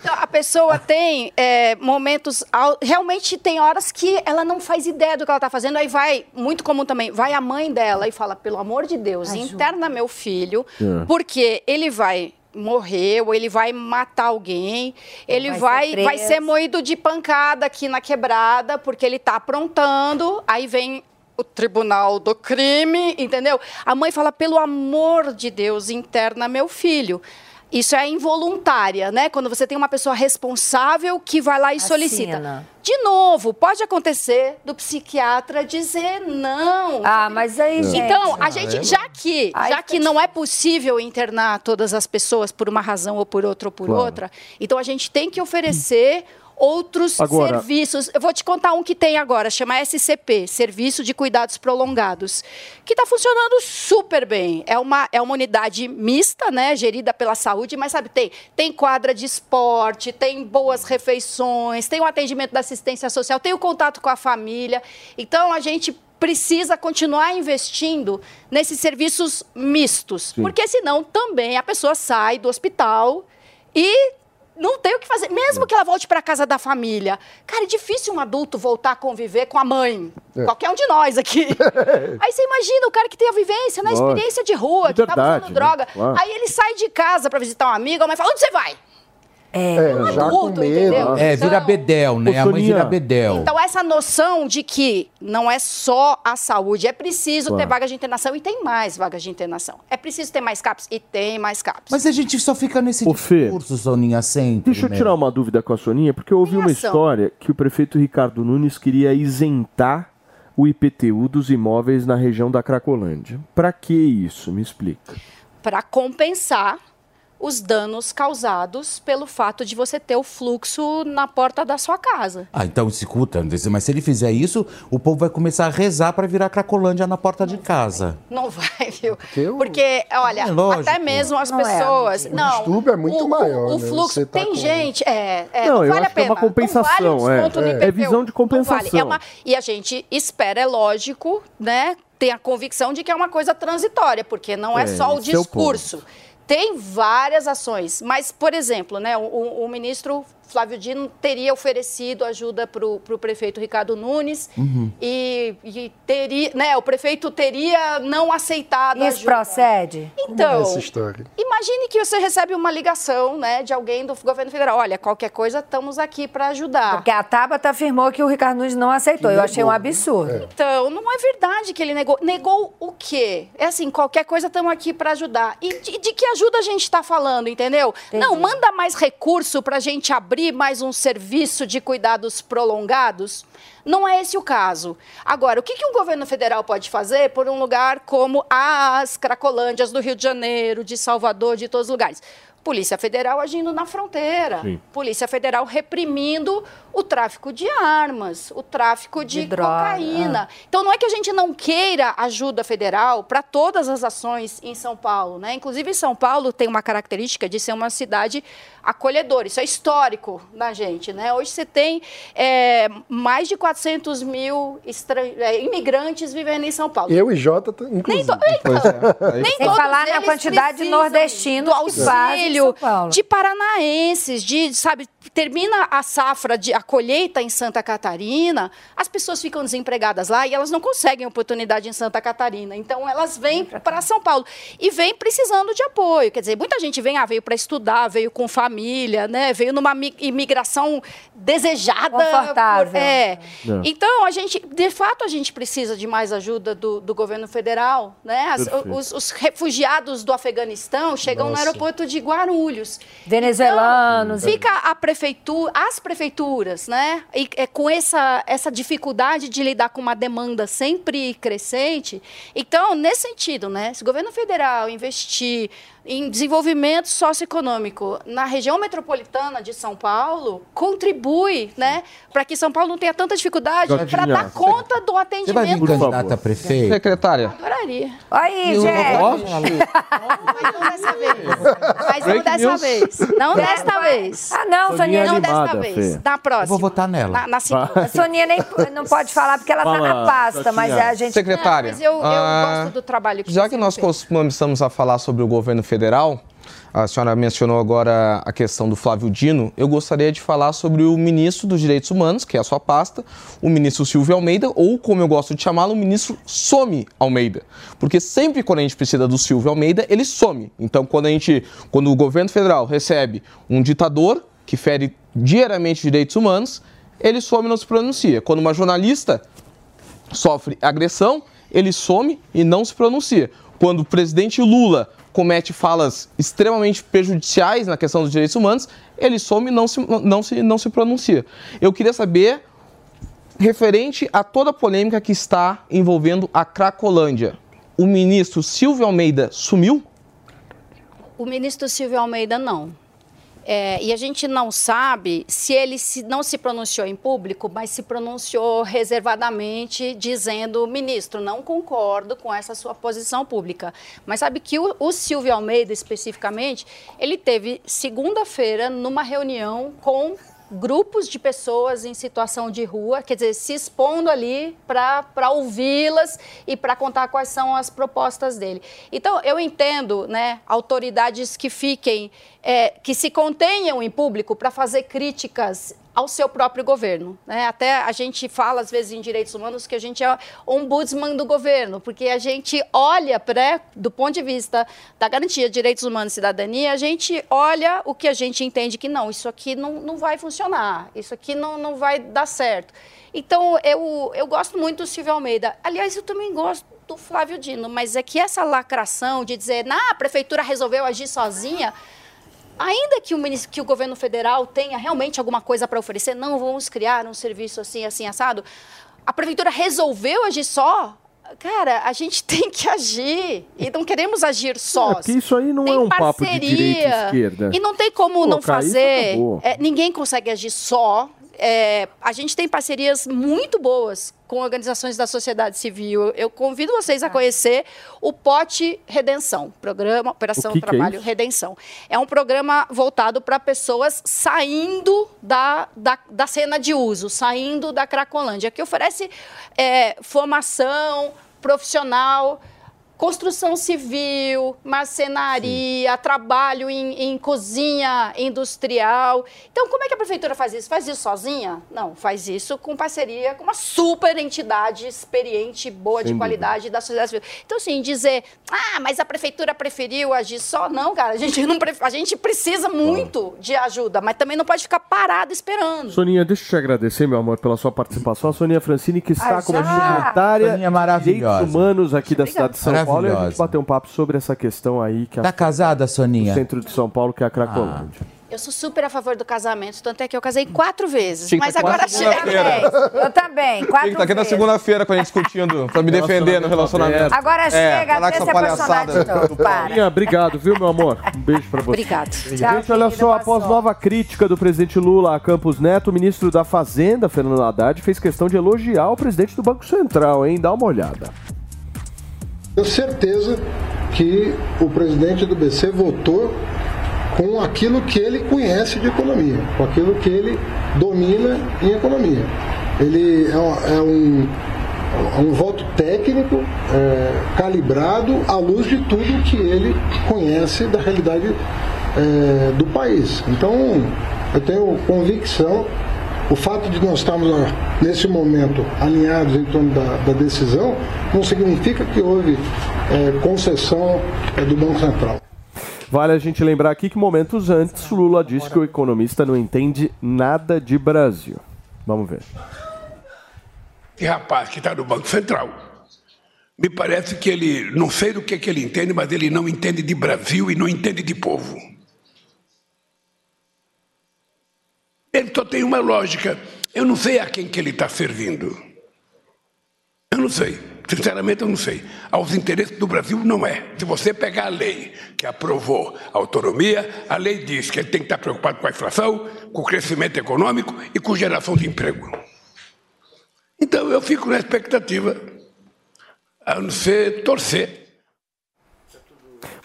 Então, a pessoa tem é, momentos. al- Realmente tem horas que ela não faz ideia do que ela está fazendo. Aí vai, muito comum também, vai a mãe dela e fala: pelo amor de Deus, interna meu filho, É. porque ele vai morrer ou ele vai matar alguém, ele vai vai, ser vai ser moído de pancada aqui na quebrada, porque ele está aprontando. Aí vem o tribunal do crime, entendeu? A mãe fala: pelo amor de Deus, interna meu filho. Isso é involuntária, né? Quando você tem uma pessoa responsável que vai lá e solicita. Assina. De novo, pode acontecer do psiquiatra dizer não. Ah, mas aí, Então, gente. a Ah, gente, é? já que, já que não é possível internar todas as pessoas por uma razão ou por outra ou por Claro. outra, então a gente tem que oferecer outros Agora- serviços. Eu vou te contar um que tem agora, chama SCP, Serviço de Cuidados Prolongados, que está funcionando super bem. É uma, é uma unidade mista, né, gerida pela saúde, mas sabe, tem, tem quadra de esporte, tem boas refeições, tem o atendimento da assistência social, tem o contato com a família. Então a gente precisa continuar investindo nesses serviços mistos, Sim. porque senão também a pessoa sai do hospital e não tem o que fazer, mesmo que ela volte para casa da família. Cara, é difícil um adulto voltar a conviver com a mãe. É. Qualquer um de nós aqui. Aí você imagina o cara que tem a vivência, né? Lógico. Experiência de rua, É que tá usando né? droga. Claro. Aí ele sai de casa para visitar um amigo, a mãe fala: onde você vai? É, já com medo. entendeu? É, vira bedel, né? A mãe vira bedel. Então, essa noção de que não é só a saúde, é preciso Claro. ter vagas de internação e tem mais vagas de internação. É preciso ter mais CAPs e tem mais CAPs. Mas a gente só fica nesse Ô, Fê, discurso, Soninha, sempre. Deixa eu né? tirar uma dúvida com a Soninha, porque eu ouvi uma história que o prefeito Ricardo Nunes queria isentar o IPTU dos imóveis na região da Cracolândia. Pra que isso? Me explica. Para compensar os danos causados pelo fato de você ter o fluxo na porta da sua casa. Ah, então escuta, mas se ele fizer isso, o povo vai começar a rezar pra virar Cracolândia na porta de casa. Não vai, viu? eu- Porque, olha, É até mesmo as Não é, pessoas. amigo. O não, distúrbio é muito o, maior, O, o né? fluxo. Tá tem com- gente. É, é, Não, não, eu vale acho a que é pena. uma compensação, Não vale o é. É. IPTU. É visão de Não vale. compensação. É uma- e a gente espera, é lógico, né? Tem a convicção de que é uma coisa transitória, porque não é, É, só é o discurso. Tem várias ações, mas, por exemplo, né, o, o- ministro Flávio Dino teria oferecido ajuda para o prefeito Ricardo Nunes Uhum. e, e teria, né, o prefeito teria não aceitado a Isso ajuda. procede? Então, Essa história. imagine que você recebe uma ligação, né, de alguém do governo federal. Olha, qualquer coisa, estamos aqui para ajudar. Porque a Tabata afirmou que o Ricardo Nunes não aceitou. Eu achei um absurdo. Então, não é verdade que ele negou. Negou o quê? É assim, qualquer coisa estamos aqui para ajudar. E de, de que ajuda a gente está falando, entendeu? Não, manda mais recurso para a gente abrir mais um serviço de cuidados prolongados. Não é esse o caso. Agora, o que, que um governo federal pode fazer por um lugar como as Cracolândias do Rio de Janeiro, de Salvador, de todos os lugares? Polícia Federal agindo na fronteira. Sim. Polícia Federal reprimindo o tráfico de armas, o tráfico de, De cocaína. Então não é que a gente não queira ajuda federal para todas as ações em São Paulo, né? Inclusive São Paulo tem uma característica de ser uma cidade acolhedora. Isso é histórico na gente, né? Hoje você tem é, mais de 400 mil estran- é, imigrantes vivendo em São Paulo. Eu e Jota, inclusive. Nem Sem todos falar na quantidade de nordestinos do auxílio, de paranaenses, de, sabe, termina a safra, de, a colheita em Santa Catarina, as pessoas ficam desempregadas lá e elas não conseguem oportunidade em Santa Catarina. Então, elas vêm para São Paulo e vêm precisando de apoio. Quer dizer, muita gente vem, ah, veio para estudar, veio com família, né? veio numa mi- imigração desejada. Confortável. por- é. Não. Então, a gente, de fato, a gente precisa de mais ajuda do, do governo federal. Né? As- os, os refugiados do Afeganistão chegam no Nossa. aeroporto de Guarulhos. Venezuelanos. Então, fica a prefeitura, as prefeituras, né? E, é, com essa, essa dificuldade de lidar com uma demanda sempre crescente. Então, nesse sentido, né? Se o governo federal investir em desenvolvimento socioeconômico na região metropolitana de São Paulo, contribui, né? Para que São Paulo não tenha tanta dificuldade para dar conta do Você vai vir atendimento. candidata a prefeito? Secretária. Adoraria. Aí, gente. Mas não dessa vez. Mas não dessa vez. Não desta vez. Ah, não, Soninha, não animada, desta vez. Fê. Na próxima. Eu vou votar nela. Na, na Soninha nem não pode falar porque ela tá Fala, na pasta, mas a gente. Secretária. Mas eu, eu ah, gosto do trabalho que Já que nós começamos a falar sobre o governo federal, a senhora mencionou agora a questão do Flávio Dino, eu gostaria de falar sobre o ministro dos Direitos Humanos, que é a sua pasta, o ministro Silvio Almeida, ou como eu gosto de chamá-lo, o ministro Some Almeida. Porque sempre quando a gente precisa do Silvio Almeida, ele some. Então, quando a gente, quando o governo federal recebe um ditador que fere diariamente direitos humanos, ele some e não se pronuncia. Quando uma jornalista sofre agressão, ele some e não se pronuncia. Quando o presidente Lula comete falas extremamente prejudiciais na questão dos direitos humanos, ele some e não se, não se, não se pronuncia. Eu queria saber, referente a toda a polêmica que está envolvendo a Cracolândia, o ministro Silvio Almeida sumiu? O ministro Silvio Almeida não. É, e a gente não sabe se ele se- não se pronunciou em público, mas se pronunciou reservadamente, dizendo: ministro, não concordo com essa sua posição pública. Mas sabe que o, o Silvio Almeida, especificamente, ele teve segunda-feira numa reunião com grupos de pessoas em situação de rua, quer dizer, se expondo ali para ouvi-las e para contar quais são as propostas dele. Então, eu entendo, né, autoridades que fiquem, é, que se contenham em público para fazer críticas ao seu próprio governo. Né? Até a gente fala, às vezes, em direitos humanos, que a gente é ombudsman do governo, porque a gente olha, para, do ponto de vista da garantia de direitos humanos e cidadania, a gente olha o que a gente entende que não, isso aqui não, não vai funcionar, isso aqui não, não vai dar certo. Então, eu, eu gosto muito do Silvio Almeida. Aliás, eu também gosto do Flávio Dino, mas é que essa lacração de dizer, nah, a prefeitura resolveu agir sozinha, ainda que o, que o governo federal tenha realmente alguma coisa para oferecer, não vamos criar um serviço assim, assim, assado, a prefeitura resolveu agir só. Cara, a gente tem que agir e não queremos agir É, sós. porque isso aí não Tem é um papo de direita e parceria. esquerda. E não tem como não Colocar isso, fazer. É, ninguém consegue agir só. É, a gente tem parcerias muito boas com organizações da sociedade civil. Eu convido vocês a conhecer o Pote Redenção, programa Operação que que é Trabalho? Redenção. É um programa voltado para pessoas saindo da, da, da cena de uso, saindo da Cracolândia, que oferece é, formação profissional construção civil, marcenaria, trabalho em, em cozinha industrial. Então, como é que a prefeitura faz isso? Faz isso sozinha? Não, faz isso com parceria com uma super entidade experiente, boa, Sem de dúvida. qualidade da sociedade civil. Então, assim, dizer, ah, mas a prefeitura preferiu agir só, não, cara, a gente, não, pre- a gente precisa muito de ajuda, mas também não pode ficar parado esperando. Soninha, deixa eu te agradecer, meu amor, pela sua participação. A Soninha Francini, que está Ah, como secretária Soninha de maravilhosa. Direitos Humanos aqui da cidade de São Paulo. E a gente bateu um papo sobre essa questão aí. Que Tá casada, Soninha? No centro de São Paulo, que é a Cracolândia. Eu sou super a favor do casamento, tanto é que eu casei quatro vezes. Mas tá agora chega. Eu também, quatro Tem que estar aqui na vezes. segunda-feira com a gente discutindo, pra me defender no relacionamento. Agora É, chega, deixa essa a personagem palhaçada. todo, para. Soninha, obrigado, viu, meu amor? Um beijo pra você. Obrigado. Gente, olha só, após nova crítica do presidente Lula a Campos Neto, o ministro da Fazenda, Fernando Haddad, fez questão de elogiar o presidente do Banco Central, hein? Dá uma olhada. Tenho certeza que o presidente do BC votou com aquilo que ele conhece de economia, com aquilo que ele domina em economia. Ele é um, é um, é um voto técnico, é, calibrado à luz de tudo que ele conhece da realidade é, do país. Então, Eu tenho convicção, o fato de nós estarmos nesse momento alinhados em torno da, da decisão, não significa que houve é, concessão é, do Banco Central. Vale a gente lembrar aqui que momentos antes Lula disse que o economista não entende nada de Brasil. Vamos ver. Esse rapaz que está no Banco Central, me parece que ele, não sei do que, que ele entende, mas ele não entende de Brasil e não entende de povo. Ele só tem uma lógica. Eu não sei a quem que ele está servindo. Eu não sei. Sinceramente, eu não sei. Aos interesses do Brasil, não é. Se você pegar a lei que aprovou a autonomia, a lei diz que ele tem que estar preocupado com a inflação, com o crescimento econômico e com geração de emprego. Então, eu fico na expectativa, a não ser torcer.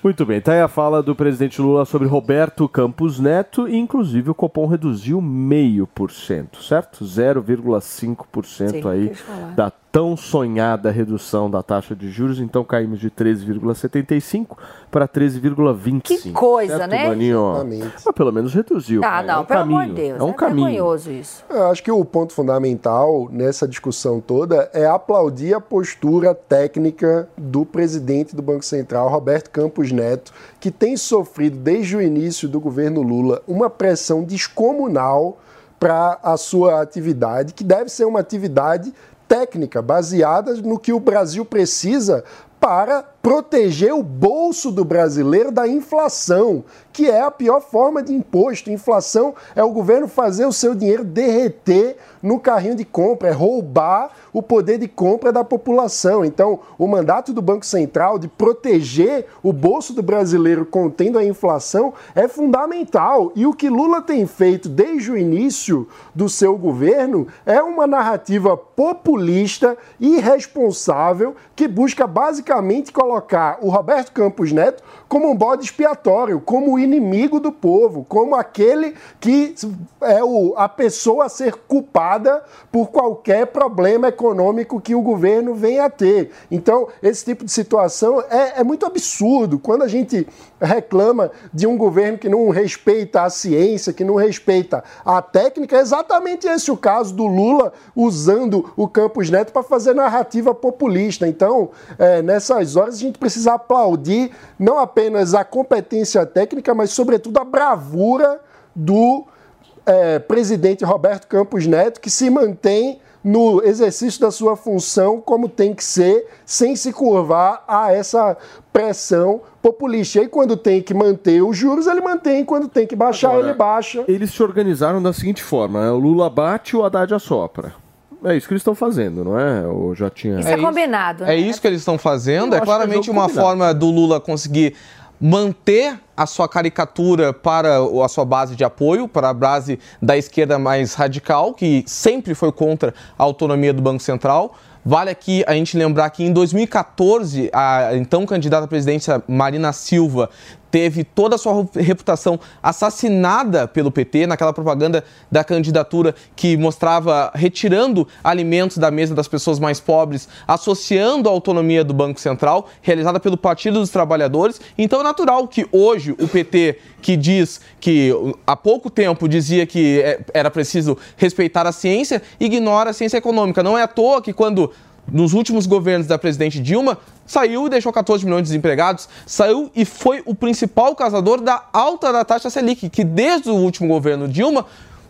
Muito bem, tá aí a fala do presidente Lula sobre Roberto Campos Neto e inclusive o Copom reduziu meio por cento, certo? 0,5% aí da tão sonhada redução da taxa de juros, então caímos de 13,75 para 13,25. Que coisa, certo, né? Maninho? Mas pelo menos reduziu. Ah, né? não, é um pelo caminho, amor de Deus, é um é caminho. vergonhoso isso. Eu acho que o ponto fundamental nessa discussão toda é aplaudir a postura técnica do presidente do Banco Central, Roberto Campos Neto, que tem sofrido desde o início do governo Lula uma pressão descomunal para a sua atividade, que deve ser uma atividade técnica baseada no que o Brasil precisa para proteger o bolso do brasileiro da inflação, que é a pior forma de imposto. Inflação é o governo fazer o seu dinheiro derreter no carrinho de compra, é roubar o poder de compra da população. Então, o mandato do Banco Central de proteger o bolso do brasileiro contendo a inflação é fundamental. E o que Lula tem feito desde o início do seu governo é uma narrativa populista, irresponsável, que busca basicamente colocar o Roberto Campos Neto como um bode expiatório, como o inimigo do povo, como aquele que é o, a pessoa a ser culpada por qualquer problema econômico que o governo venha a ter. Então, esse tipo de situação é, é muito absurdo. Quando a gente reclama de um governo que não respeita a ciência, que não respeita a técnica, é exatamente esse o caso do Lula usando o Campos Neto para fazer narrativa populista. Então, é, nessas horas, a gente precisa aplaudir não apenas a competência técnica, mas, sobretudo, a bravura do é, presidente Roberto Campos Neto, que se mantém no exercício da sua função como tem que ser, sem se curvar a essa pressão populista. E aí, quando tem que manter os juros, ele mantém, quando tem que baixar, Agora, ele baixa. Eles se organizaram da seguinte forma: né? o Lula bate o Haddad assopra. É isso que eles estão fazendo, não é? Ou já tinha. Isso é, combinado, né? É isso que eles estão fazendo. Eu É é claramente uma combinado. forma do Lula conseguir manter a sua caricatura para a sua base de apoio, para a base da esquerda mais radical, que sempre foi contra a autonomia do Banco Central. Vale aqui a gente lembrar que em 2014, a então candidata à presidência Marina Silva teve toda a sua reputação assassinada pelo PT naquela propaganda da candidatura que mostrava retirando alimentos da mesa das pessoas mais pobres, associando a autonomia do Banco Central, realizada pelo Partido dos Trabalhadores. Então é natural que hoje o PT, que diz que há pouco tempo dizia que é, era preciso respeitar a ciência, ignora a ciência econômica. Não é à toa que quando nos últimos governos da presidente Dilma, saiu e deixou 14 milhões de desempregados, saiu e foi o principal causador da alta da taxa Selic, que desde o último governo Dilma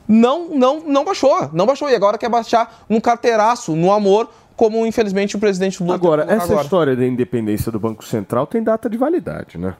não, não, não baixou, não baixou, e agora quer baixar um carteiraço no amor, como infelizmente o presidente Lula Agora, essa agora. história da independência do Banco Central tem data de validade, né?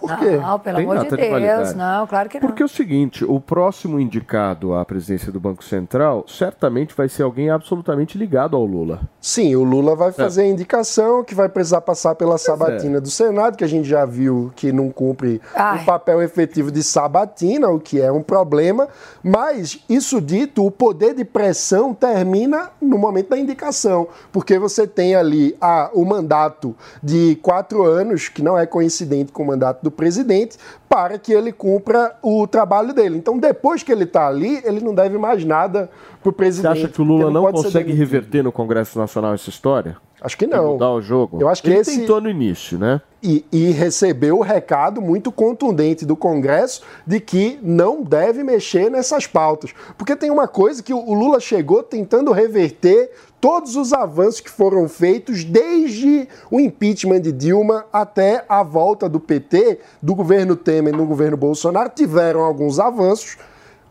Por quê? Não, pelo Tem amor de Deus. não, claro que não. Porque é o seguinte, o próximo indicado à presidência do Banco Central certamente vai ser alguém absolutamente ligado ao Lula. Sim, o Lula vai fazer a indicação que vai precisar passar pela sabatina do Senado, que a gente já viu que não cumpre Ai. o papel efetivo de sabatina, o que é um problema. Mas, isso dito, o poder de pressão termina no momento da indicação, porque você tem ali a, o mandato de quatro anos, que não é coincidente com o mandato do presidente, para que ele cumpra o trabalho dele. Então, depois que ele está ali, ele não deve mais nada para o Você presidente. acha que o Lula não pode ser consegue reverter no Congresso Nacional essa história? Acho que não. Mudar o jogo. Eu acho que Ele esse- tentou no início, né? E, e recebeu o recado muito contundente do Congresso de que não deve mexer nessas pautas. Porque tem uma coisa que o Lula chegou tentando reverter todos os avanços que foram feitos desde o impeachment de Dilma até a volta do PT, do governo Temer no governo Bolsonaro. Tiveram alguns avanços,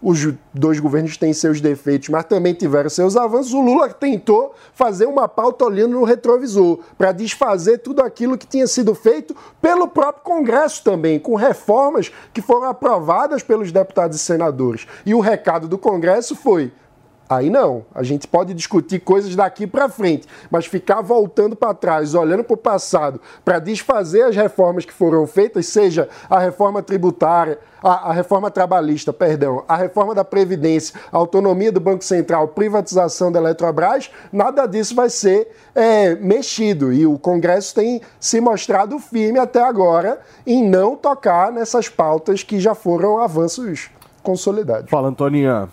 os dois governos têm seus defeitos, mas também tiveram seus avanços. O Lula tentou fazer uma pauta olhando no retrovisor, para desfazer tudo aquilo que tinha sido feito pelo próprio Congresso também, com reformas que foram aprovadas pelos deputados e senadores. E o recado do Congresso foi. Aí não, a gente pode discutir coisas daqui para frente, mas ficar voltando para trás, olhando para o passado, para desfazer as reformas que foram feitas, seja a reforma tributária, a, a reforma trabalhista, perdão, a reforma da Previdência, a autonomia do Banco Central, privatização da Eletrobras, nada disso vai ser é, mexido. E o Congresso tem se mostrado firme até agora em não tocar nessas pautas que já foram avanços consolidados. Fala, Antoninha.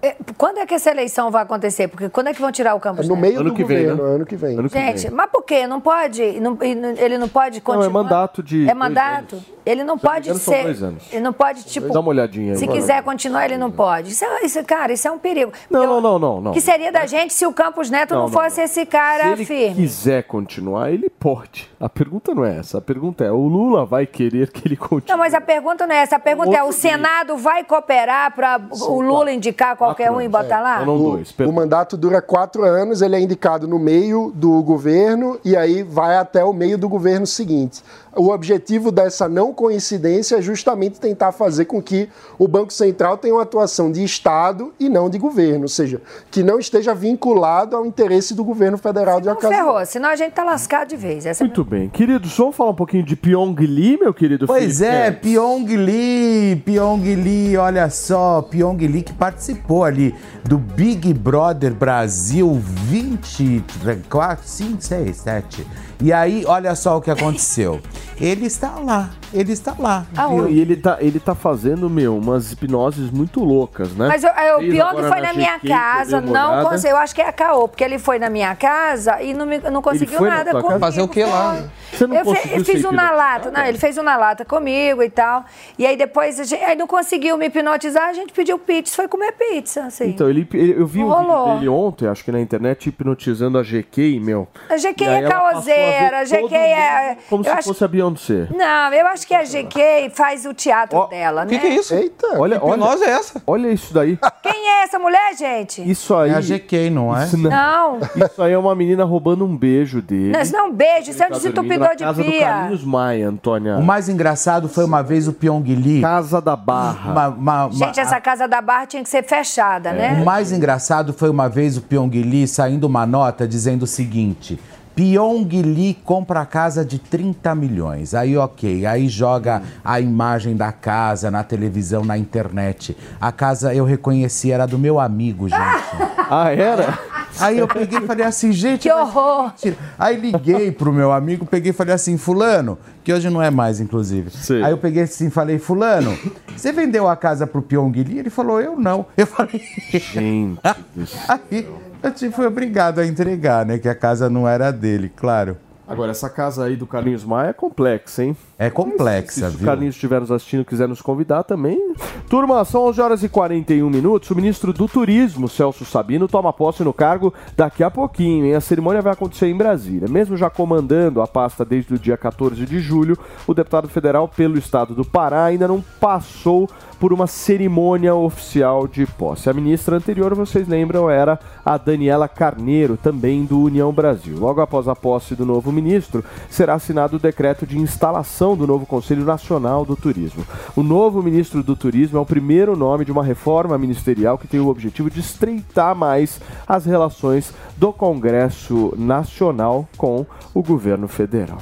É, Quando é que essa eleição vai acontecer? Porque quando é que vão tirar o Campos No Neto? meio Ano do que vem, governo, né? ano que vem. Ano que Gente, vem. mas por quê? Não pode? não- ele não pode Não, continuar? é mandato de. É dois mandato? Ele não Se eu não pode engano, são ser. dois anos. Ele não pode, tipo. Dá uma olhadinha aí. Se quiser continuar, ele não pode. Isso, é- isso, cara, isso é um perigo. Não, não, não, não, não. O que seria da gente se o Campos Neto não, Não, não, fosse esse cara Se ele firme? quiser continuar, ele pode. A pergunta não é essa. A pergunta é: o Lula vai querer que ele continue? Não, mas a pergunta não é essa. A pergunta é: o Senado vai cooperar para o Lula indicar qualquer um e botar lá? O, o mandato dura quatro anos, ele é indicado no meio do governo e aí vai até o meio do governo seguinte. O objetivo dessa não coincidência é justamente tentar fazer com que o Banco Central tenha uma atuação de Estado e não de governo, ou seja, que não esteja vinculado ao interesse do governo federal de ocasião. Ferrou, senão a gente tá lascado de vez. Essa é Muito bem. Queridos, vamos falar um pouquinho de Pyong Lee, meu querido Pois Felipe é? Pyong Lee, Pyong Lee, olha só, Pyong Lee que participou ali do Big Brother Brasil 24, 5, 6, 7. E aí, olha só o que aconteceu. Ele está lá, ele está lá. viu? E ele tá, ele tá fazendo, meu, umas hipnoses muito loucas, né? Mas eu- é, o Pyong agora foi na minha GQ, casa, não olhada. conseguiu. Eu acho que é a caô, porque ele foi na minha casa e não, me- não conseguiu foi na nada comigo. casa? Fazer o quê lá? Você não eu, conseguiu eu fiz um na lata. Não, ele fez um na lata comigo e tal. E aí depois, a gente, aí não conseguiu me hipnotizar, a gente pediu pizza, foi comer pizza, assim. Então, ele, ele- eu vi um Rolou. vídeo dele ontem, acho que na internet, hipnotizando a GK, meu. A GK E aí é ela passou a GK é... Como eu se acho- fosse a Beyoncé. Não, eu acho que a GK faz o teatro dela, né? Eita, olha, olha, hipnose é essa? Olha isso daí. Quem é essa mulher, gente? Isso aí. É a GK, não é? Isso não. Não. Isso aí é uma menina roubando um beijo dele. Não, isso não é um beijo, isso é um desentupidor de casa do pia. Carlinhos Maia, Antônia. O mais engraçado foi uma vez o Pyong Lee. Casa da Barra. Uma- uma- uma- Gente, essa casa da barra tinha que ser fechada, né? O mais engraçado foi uma vez o Pyong Lee saindo uma nota dizendo o seguinte: Pyong Lee compra a casa de 30 milhões. Aí, ok. Aí joga a imagem da casa na televisão, na internet. A casa eu reconheci, era do meu amigo, gente. Ah, era? Aí eu peguei e falei assim, gente. Que horror! Aí liguei pro meu amigo, peguei e falei assim, Fulano, que hoje não é mais, inclusive. Aí eu peguei assim e falei, Fulano, você vendeu a casa pro Pyong Lee? Ele falou, eu não. Eu falei. Gente. Aí eu te- fui obrigado a entregar, né? Que a casa não era dele, claro. Agora, essa casa aí do Carlinhos Maia é complexa, hein? É complexa, Se o viu? Carlinhos estiver nos assistindo e quiser nos convidar também. Turma, são 11 horas e 41 minutos. O ministro do Turismo, Celso Sabino, toma posse no cargo daqui a pouquinho, hein? A cerimônia vai acontecer em Brasília. Mesmo já comandando a pasta desde o dia 14 de julho, o deputado federal pelo estado do Pará ainda não passou por uma cerimônia oficial de posse. A ministra anterior, vocês lembram, era a Daniela Carneiro, também do União Brasil. Logo após a posse do novo ministro, será assinado o decreto de instalação do novo Conselho Nacional do Turismo. O novo ministro do Turismo é o primeiro nome de uma reforma ministerial que tem o objetivo de estreitar mais as relações do Congresso Nacional com o governo federal.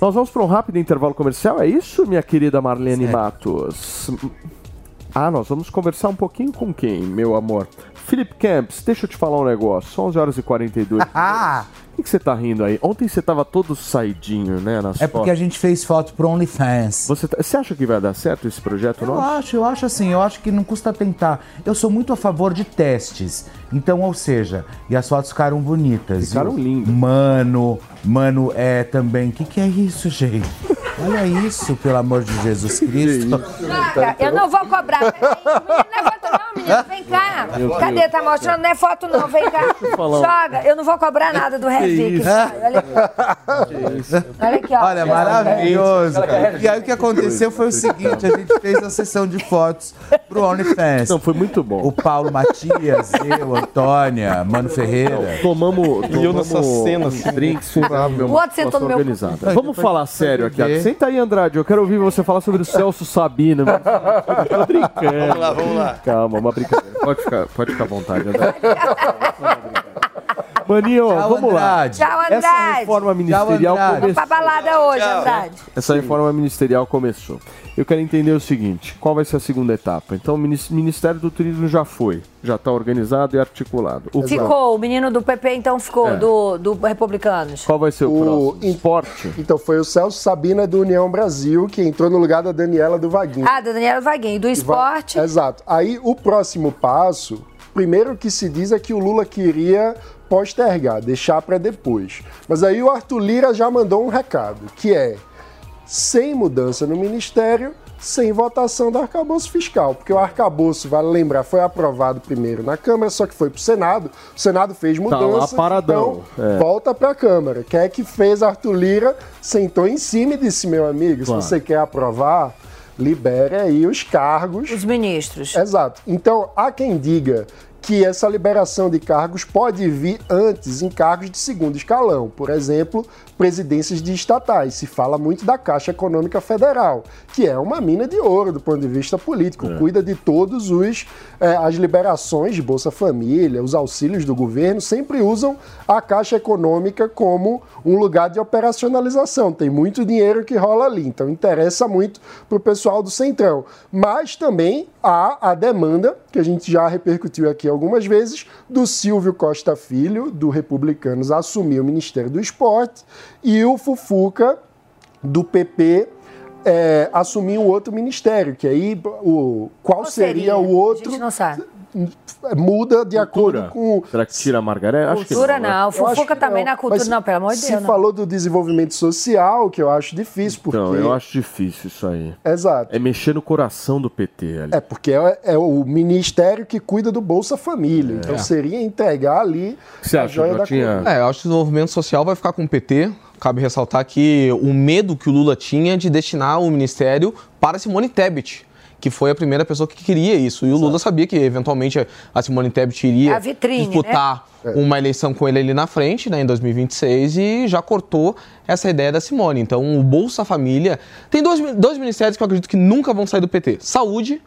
Nós vamos para um rápido intervalo comercial, é isso, minha querida Marlene Matos? Ah, nós vamos conversar um pouquinho com quem, meu amor? Felipe Camps, deixa eu te falar um negócio. São 11 horas e 42. Ah! Por que, você tá rindo aí? Ontem você tava todo saidinho, né? Nas É porque a gente fez foto pro OnlyFans. Você, tá- você acha que vai dar certo esse projeto Eu nosso? acho, eu acho assim, eu acho que não custa tentar. Eu sou muito a favor de testes. Então, ou seja, e as fotos ficaram bonitas. Ficaram lindas. Mano, mano, é também. O que, que é isso, gente? Olha isso, pelo amor de Jesus Cristo. Cara, eu não vou cobrar. Menino, não é foto não, menino. Vem cá. Cadê? Tá mostrando? Não é foto não. Vem cá. Joga. Eu não vou cobrar nada do Revic. isso? Olha aqui. Olha aqui, ó. Olha, maravilhoso. E aí o que aconteceu foi o seguinte: a gente fez a sessão de fotos pro OnlyFans. Não, foi muito bom. O Paulo Matias, eu, Antônia, Mano Ferreira. Tomamos, E eu nessa cena, assim, drinks, outro uma sentou situação no meu organizada. Vamos falar sério aqui. Senta aí, Andrade. Eu quero ouvir você falar sobre o Celso Sabino. Tô brincando. Vamos lá, vamos lá. Calma, uma brincadeira. Pode ficar, pode ficar à vontade, Andrade. Maninho, Tchau, vamos lá. Andrade. Tchau, Essa Andrade. reforma ministerial. Vamos começou. pra balada hoje, Andrade. Essa reforma ministerial começou. Eu quero entender o seguinte: qual vai ser a segunda etapa? Então, o Minis- Ministério do Turismo já foi, já está organizado e articulado. O Ficou, o menino do PP então ficou, É. do, do Republicanos. Qual vai ser o, próximo? Esporte. Então foi o Celso Sabina do União Brasil que entrou no lugar da Daniela do Vaguinho. Ah, da Daniela Vaguinho. Do esporte. Exato. Aí o próximo passo, primeiro que se diz é que o Lula queria postergar, deixar para depois. Mas aí o Arthur Lira já mandou um recado, que é sem mudança no ministério, sem votação do arcabouço fiscal, porque o arcabouço, vale lembrar, foi aprovado primeiro na Câmara, só que foi para o Senado. O Senado fez Tá lá mudança, paradão, então é. volta para a Câmara. Quer é que fez Arthur Lira, sentou em cima e disse, meu amigo, Claro. se você quer aprovar, libere aí os cargos. Os ministros. Exato. Então, há quem diga que essa liberação de cargos pode vir antes em cargos de segundo escalão. Por exemplo, presidências de estatais. Se fala muito da Caixa Econômica Federal, que é uma mina de ouro do ponto de vista político, cuida de todos os eh, as liberações de Bolsa Família, os auxílios do governo, sempre usam a Caixa Econômica como um lugar de operacionalização. Tem muito dinheiro que rola ali, então interessa muito para o pessoal do Centrão. Mas também há a demanda, que a gente já repercutiu aqui algumas vezes, do Silvio Costa Filho, do Republicanos, assumir o Ministério do Esporte, e o Fufuca, do PP, é, assumir um outro ministério, que aí o, qual, seria, o outro A gente não sabe. Muda de acordo com Será que tira a Margaré? Acho que Cultura né? não. Acho Fofoca também não. na cultura. Mas não, pelo amor de Se Deus. não. falou do desenvolvimento social, que eu acho difícil, porque. Então, eu acho difícil isso aí. Exato. É mexer no coração do PT ali. É porque é, é o ministério que cuida do Bolsa Família. Então É. seria entregar ali Você a acha, joia da coroa. É, eu acho que o desenvolvimento social vai ficar com o PT. Cabe ressaltar que o medo que o Lula tinha de destinar o ministério para Simone Tebet, que foi a primeira pessoa que queria isso. E o Lula sabia que eventualmente a Simone Tebet iria vitrine, disputar né? uma eleição com ele ali na frente, né, em 2026, e já cortou essa ideia da Simone. Então, o Bolsa Família. Tem dois, dois ministérios que eu acredito que nunca vão sair do PT: Saúde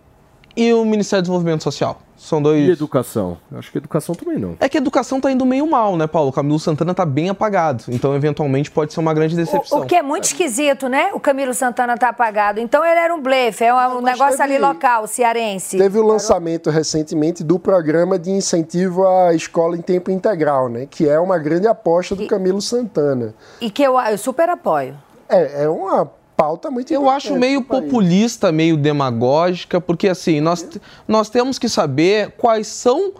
e o Ministério do Desenvolvimento Social. São dois. E educação? Eu Acho que educação também não. É que a educação tá indo meio mal, né, Paulo? O Camilo Santana tá bem apagado. Então, eventualmente, pode ser uma grande decepção. O que é muito esquisito, né? O Camilo Santana tá apagado. Então ele era um blefe, é um, um negócio teve- ali local, cearense. Teve o lançamento recentemente do programa de incentivo à escola em tempo integral, né? Que é uma grande aposta do Camilo Santana. E que eu, eu super apoio. É, é uma pauta muito Eu acho meio populista, meio demagógica, porque assim, nós, nós temos que saber quais são.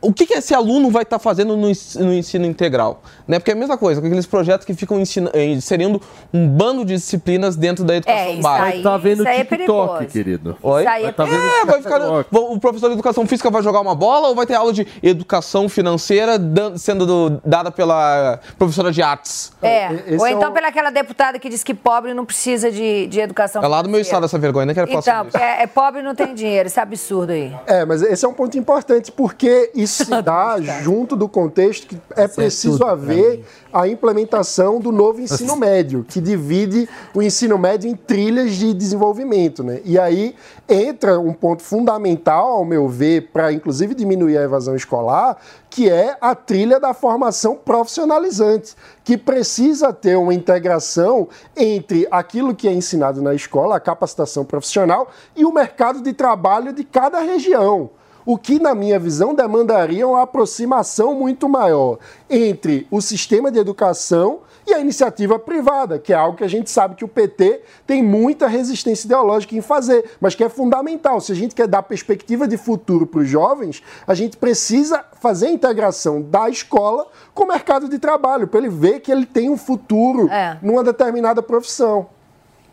O que, que esse aluno vai estar fazendo no, ens- no ensino integral? Né? Porque é a mesma coisa, com aqueles projetos que ficam eh, inserindo um bando de disciplinas dentro da educação É, isso básica. aí- Tá vendo isso aí é TikTok, perigoso. querido. Oi? Isso aí é Vai tá vendo vai ficar, o professor de educação física vai jogar uma bola ou vai ter aula de educação financeira sendo do- dada pela professora de artes? É. Esse Ou é então o- pela aquela deputada que diz que pobre não precisa de, de educação É lá do meu estado essa vergonha, nem quero falar Então, é, é pobre e não tem dinheiro, esse absurdo aí. É, mas esse é um ponto importante, porque isso se dá junto do contexto que é preciso tudo pra haver a implementação do novo ensino médio, que divide o ensino médio em trilhas de desenvolvimento. Né? E aí entra um ponto fundamental, ao meu ver, para inclusive diminuir a evasão escolar, que é a trilha da formação profissionalizante, que precisa ter uma integração entre aquilo que é ensinado na escola, a capacitação profissional, e o mercado de trabalho de cada região. O que, na minha visão, demandaria uma aproximação muito maior entre o sistema de educação e a iniciativa privada, que é algo que a gente sabe que o PT tem muita resistência ideológica em fazer, mas que é fundamental. Se a gente quer dar perspectiva de futuro para os jovens, a gente precisa fazer a integração da escola com o mercado de trabalho, para ele ver que ele tem um futuro É. numa determinada profissão.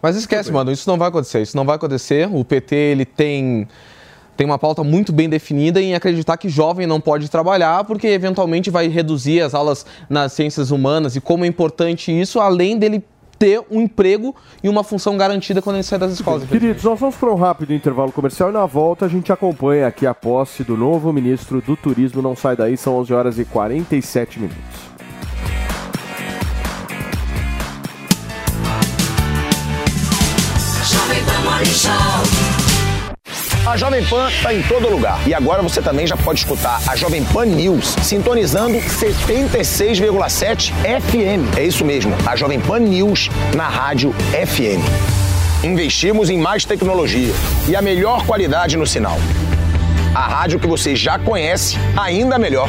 Mas esquece, mano, isso não vai acontecer. Isso não vai acontecer. O PT ele tem tem uma pauta muito bem definida em acreditar que jovem não pode trabalhar porque eventualmente vai reduzir as aulas nas ciências humanas e como é importante isso, além dele ter um emprego e uma função garantida quando ele sai das escolas. Queridos, nós vamos para um rápido intervalo comercial e na volta a gente acompanha aqui a posse do novo ministro do Turismo. Não sai daí, são 11 horas e 47 minutos. Jovem Pan Morning Show. A Jovem Pan está em todo lugar. E agora você também já pode escutar a Jovem Pan News sintonizando 76,7 FM. É isso mesmo, a Jovem Pan News na rádio FM. Investimos em mais tecnologia e a melhor qualidade no sinal. A rádio que você já conhece, ainda melhor.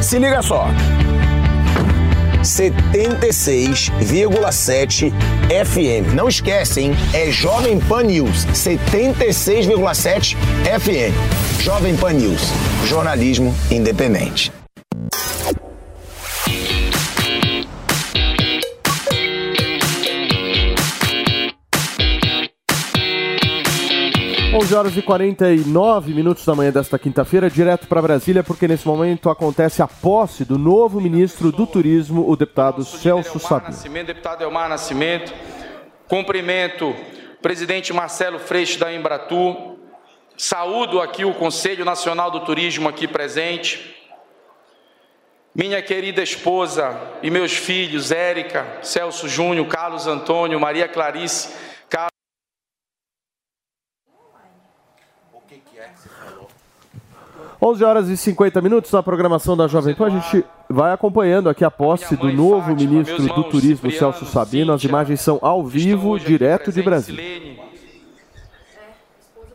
Se liga só. 76,7 FM. Não esquece, hein? É Jovem Pan News, 76,7 FM. Jovem Pan News, jornalismo independente. 11 horas e 49 minutos da manhã desta quinta-feira, direto para Brasília, porque nesse momento acontece a posse do novo ministro do Turismo, o deputado Celso Sabino. Nascimento, deputado Elmar Nascimento. Cumprimento o presidente Marcelo Freixo da Embratur. Saúdo aqui o Conselho Nacional do Turismo aqui presente. Minha querida esposa e meus filhos, Érica, Celso Júnior, Carlos Antônio, Maria Clarice, Carlos 11 horas e 50 minutos na programação da Jovem Pan. A gente vai acompanhando aqui a posse do novo ministro do Turismo, Celso Sabino. As imagens são ao vivo, direto de Brasília.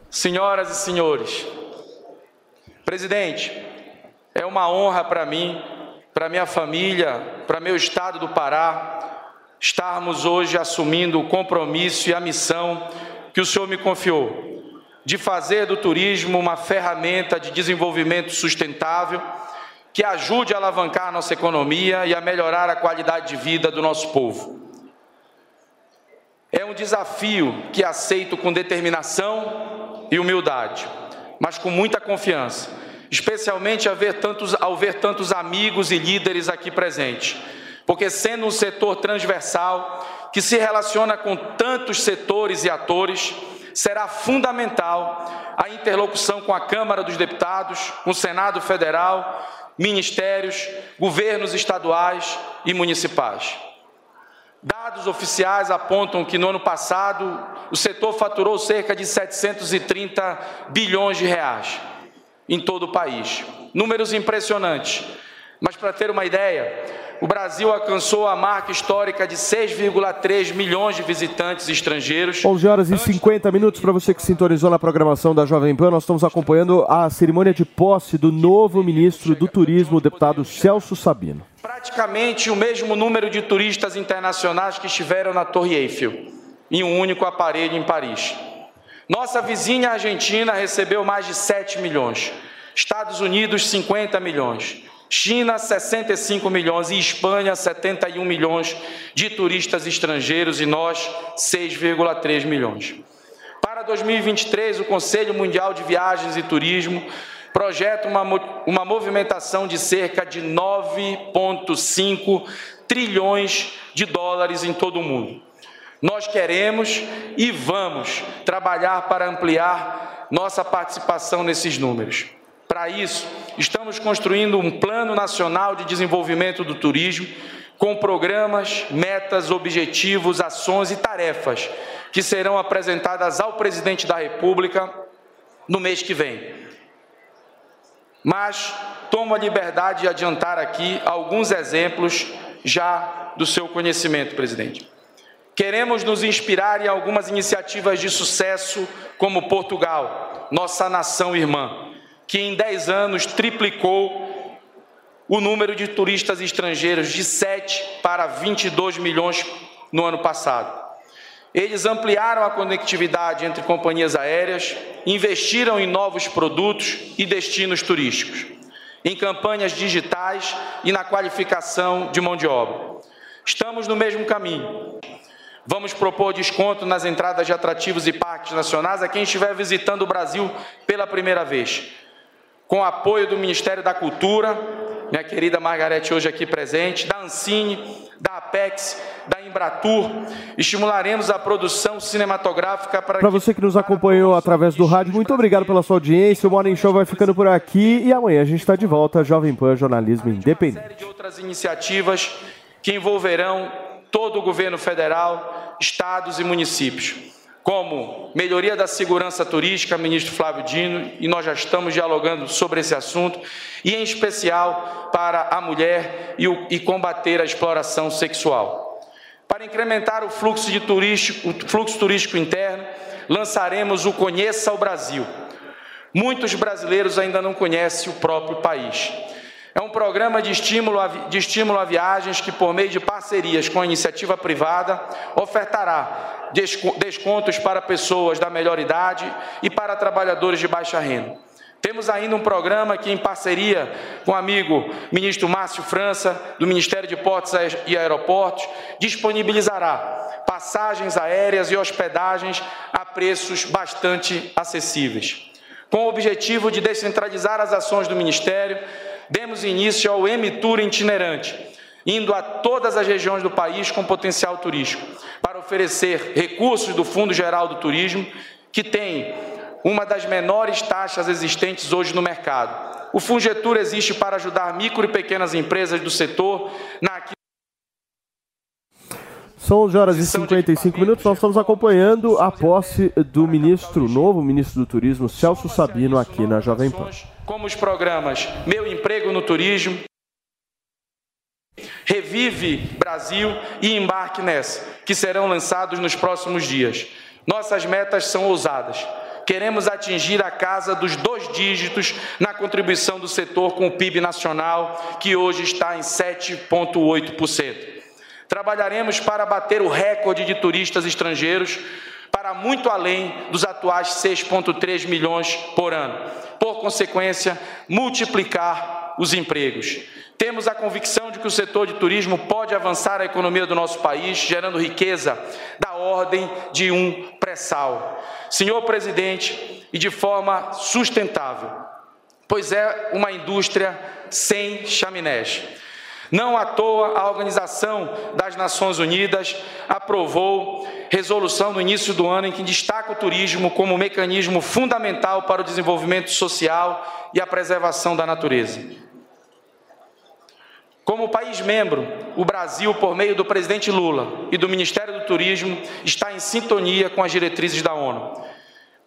Senhoras e senhores, presidente, é uma honra para mim, para minha família, para meu estado do Pará, estarmos hoje assumindo o compromisso e a missão que o senhor me confiou de fazer do turismo uma ferramenta de desenvolvimento sustentável que ajude a alavancar a nossa economia e a melhorar a qualidade de vida do nosso povo. É um desafio que aceito com determinação e humildade, mas com muita confiança, especialmente ao ver tantos, ao ver tantos amigos e líderes aqui presentes, porque sendo um setor transversal que se relaciona com tantos setores e atores, será fundamental a interlocução com a Câmara dos Deputados, com o Senado Federal, ministérios, governos estaduais e municipais. Dados oficiais apontam que no ano passado o setor faturou cerca de 730 bilhões de reais em todo o país. Números impressionantes. Mas para ter uma ideia, o Brasil alcançou a marca histórica de 6,3 milhões de visitantes estrangeiros. 11 horas e 50 minutos para você que sintonizou na programação da Jovem Pan. Nós estamos acompanhando a cerimônia de posse do novo ministro do Turismo, o deputado Celso Sabino. Praticamente o mesmo número de turistas internacionais que estiveram na Torre Eiffel, em um único aparelho em Paris. Nossa vizinha Argentina recebeu mais de 7 milhões. Estados Unidos, 50 milhões. China, 65 milhões e Espanha, 71 milhões de turistas estrangeiros e nós, 6,3 milhões. Para 2023, o Conselho Mundial de Viagens e Turismo projeta uma, uma movimentação de cerca de 9,5 trilhões de dólares em todo o mundo. Nós queremos e vamos trabalhar para ampliar nossa participação nesses números. Para isso, estamos construindo um Plano Nacional de Desenvolvimento do Turismo, com programas, metas, objetivos, ações e tarefas que serão apresentadas ao presidente da República no mês que vem. Mas tomo a liberdade de adiantar aqui alguns exemplos já do seu conhecimento, presidente. Queremos nos inspirar em algumas iniciativas de sucesso, como Portugal, nossa nação irmã que em 10 anos triplicou o número de turistas estrangeiros de 7 para 22 milhões no ano passado. Eles ampliaram a conectividade entre companhias aéreas, investiram em novos produtos e destinos turísticos, em campanhas digitais e na qualificação de mão de obra. Estamos no mesmo caminho. Vamos propor desconto nas entradas de atrativos e parques nacionais a quem estiver visitando o Brasil pela primeira vez. Com apoio do Ministério da Cultura, minha querida Margarete hoje aqui presente, da Ancine, da Apex, da Embratur, estimularemos a produção cinematográfica para Para você que nos acompanhou através do rádio, muito obrigado pela sua audiência. O Morning Show vai ficando por aqui e amanhã a gente está de volta. Jovem Pan Jornalismo Independente. outras iniciativas que envolverão todo o governo federal, estados e municípios, como melhoria da segurança turística, ministro Flávio Dino, e nós já estamos dialogando sobre esse assunto, e em especial para a mulher e, o- e combater a exploração sexual. Para incrementar o fluxo, de turístico, o fluxo turístico interno, lançaremos o Conheça o Brasil. Muitos brasileiros ainda não conhecem o próprio país. É um programa de estímulo, a, de estímulo a viagens que, por meio de parcerias com a iniciativa privada, ofertará desco- descontos para pessoas da melhor idade e para trabalhadores de baixa renda. Temos ainda um programa que, em parceria com o amigo ministro Márcio França, do Ministério de Portos e Aeroportos, disponibilizará passagens aéreas e hospedagens a preços bastante acessíveis. Com o objetivo de descentralizar as ações do Ministério, demos início ao M-Tour itinerante, indo a todas as regiões do país com potencial turístico, para oferecer recursos do Fundo Geral do Turismo, que tem uma das menores taxas existentes hoje no mercado. O Fungetur existe para ajudar micro e pequenas empresas do setor na São 11 horas e 55 minutos. Nós estamos acompanhando a posse do ministro, novo ministro do Turismo, Celso Sabino, aqui na Jovem Pan. Como os programas Meu Emprego no Turismo, Revive Brasil e Embarque Nessa, que serão lançados nos próximos dias. Nossas metas são ousadas. Queremos atingir a casa dos dois dígitos na contribuição do setor com o PIB nacional, que hoje está em 7,8%. Trabalharemos para bater o recorde de turistas estrangeiros para muito além dos atuais 6,3 milhões por ano. Por consequência, multiplicar os empregos. Temos a convicção de que o setor de turismo pode avançar a economia do nosso país, gerando riqueza da ordem de um pré-sal. Senhor presidente, e de forma sustentável, pois é uma indústria sem chaminés. Não à toa, a Organização das Nações Unidas aprovou resolução no início do ano em que destaca o turismo como mecanismo fundamental para o desenvolvimento social e a preservação da natureza. Como país membro, o Brasil, por meio do presidente Lula e do Ministério do Turismo, está em sintonia com as diretrizes da ONU.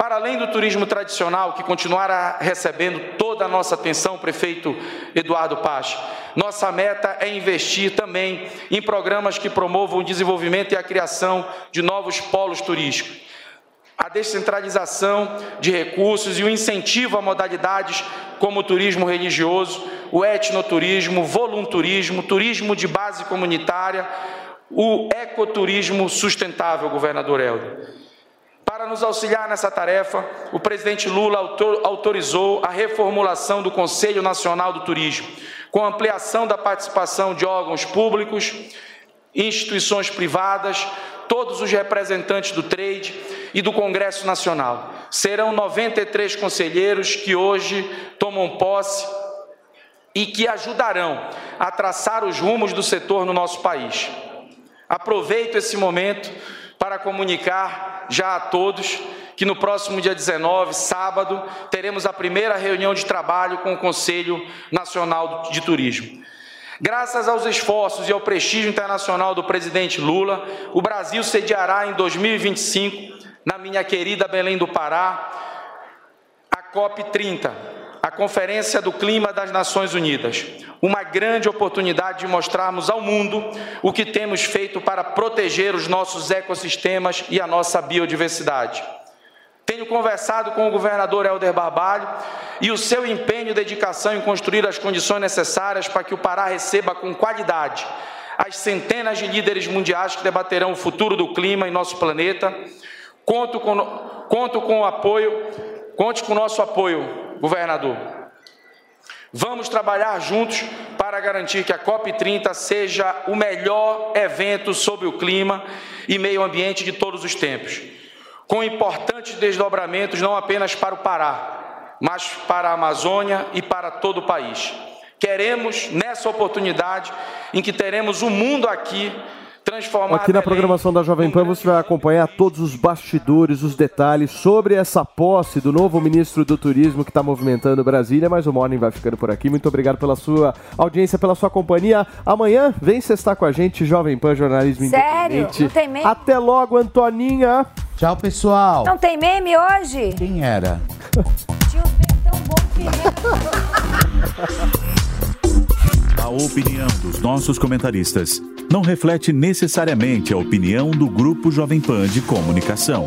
Para além do turismo tradicional, que continuará recebendo toda a nossa atenção, prefeito Eduardo Pache, nossa meta é investir também em programas que promovam o desenvolvimento e a criação de novos polos turísticos. A descentralização de recursos e o incentivo a modalidades como o turismo religioso, o etnoturismo, volunturismo, turismo de base comunitária, o ecoturismo sustentável, governador Helder. Nos auxiliar nessa tarefa, o presidente Lula autor- autorizou a reformulação do Conselho Nacional do Turismo, com ampliação da participação de órgãos públicos, instituições privadas, todos os representantes do trade e do Congresso Nacional. Serão 93 conselheiros que hoje tomam posse e que ajudarão a traçar os rumos do setor no nosso país. Aproveito esse momento para comunicar já a todos que no próximo dia 19, sábado, teremos a primeira reunião de trabalho com o Conselho Nacional de Turismo. Graças aos esforços e ao prestígio internacional do presidente Lula, o Brasil sediará em 2025, na minha querida Belém do Pará, a COP30, a Conferência do Clima das Nações Unidas. Uma grande oportunidade de mostrarmos ao mundo o que temos feito para proteger os nossos ecossistemas e a nossa biodiversidade. Tenho conversado com o governador Helder Barbalho e o seu empenho e dedicação em construir as condições necessárias para que o Pará receba com qualidade as centenas de líderes mundiais que debaterão o futuro do clima em nosso planeta. Conto com, conto com o apoio, conte com o nosso apoio, governador. Vamos trabalhar juntos para garantir que a COP30 seja o melhor evento sobre o clima e meio ambiente de todos os tempos, com importantes desdobramentos não apenas para o Pará, mas para a Amazônia e para todo o país. Queremos, nessa oportunidade, em que teremos o mundo aqui Aqui na programação da Jovem Pan você vai acompanhar todos os bastidores, os detalhes sobre essa posse do novo ministro do Turismo que está movimentando Brasília. Mas o Morning vai ficando por aqui. Muito obrigado pela sua audiência, pela sua companhia. Amanhã vem estar com a gente, Jovem Pan Jornalismo Sério? Independente. Não tem meme? Até logo, Antoninha. Tchau, pessoal. Não tem meme hoje? Quem era? Tinha um meme tão bom que... A opinião dos nossos comentaristas não reflete necessariamente a opinião do Grupo Jovem Pan de Comunicação.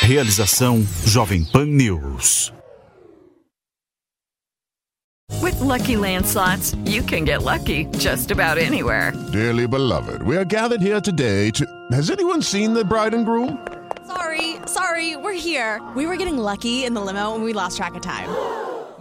Realização Jovem Pan News. With Lucky Land slots, you can get lucky just about anywhere. Dearly beloved, we are gathered here today to. Has anyone seen the bride and groom? Sorry, sorry, we're here. We were getting lucky in the limo and we lost track of time.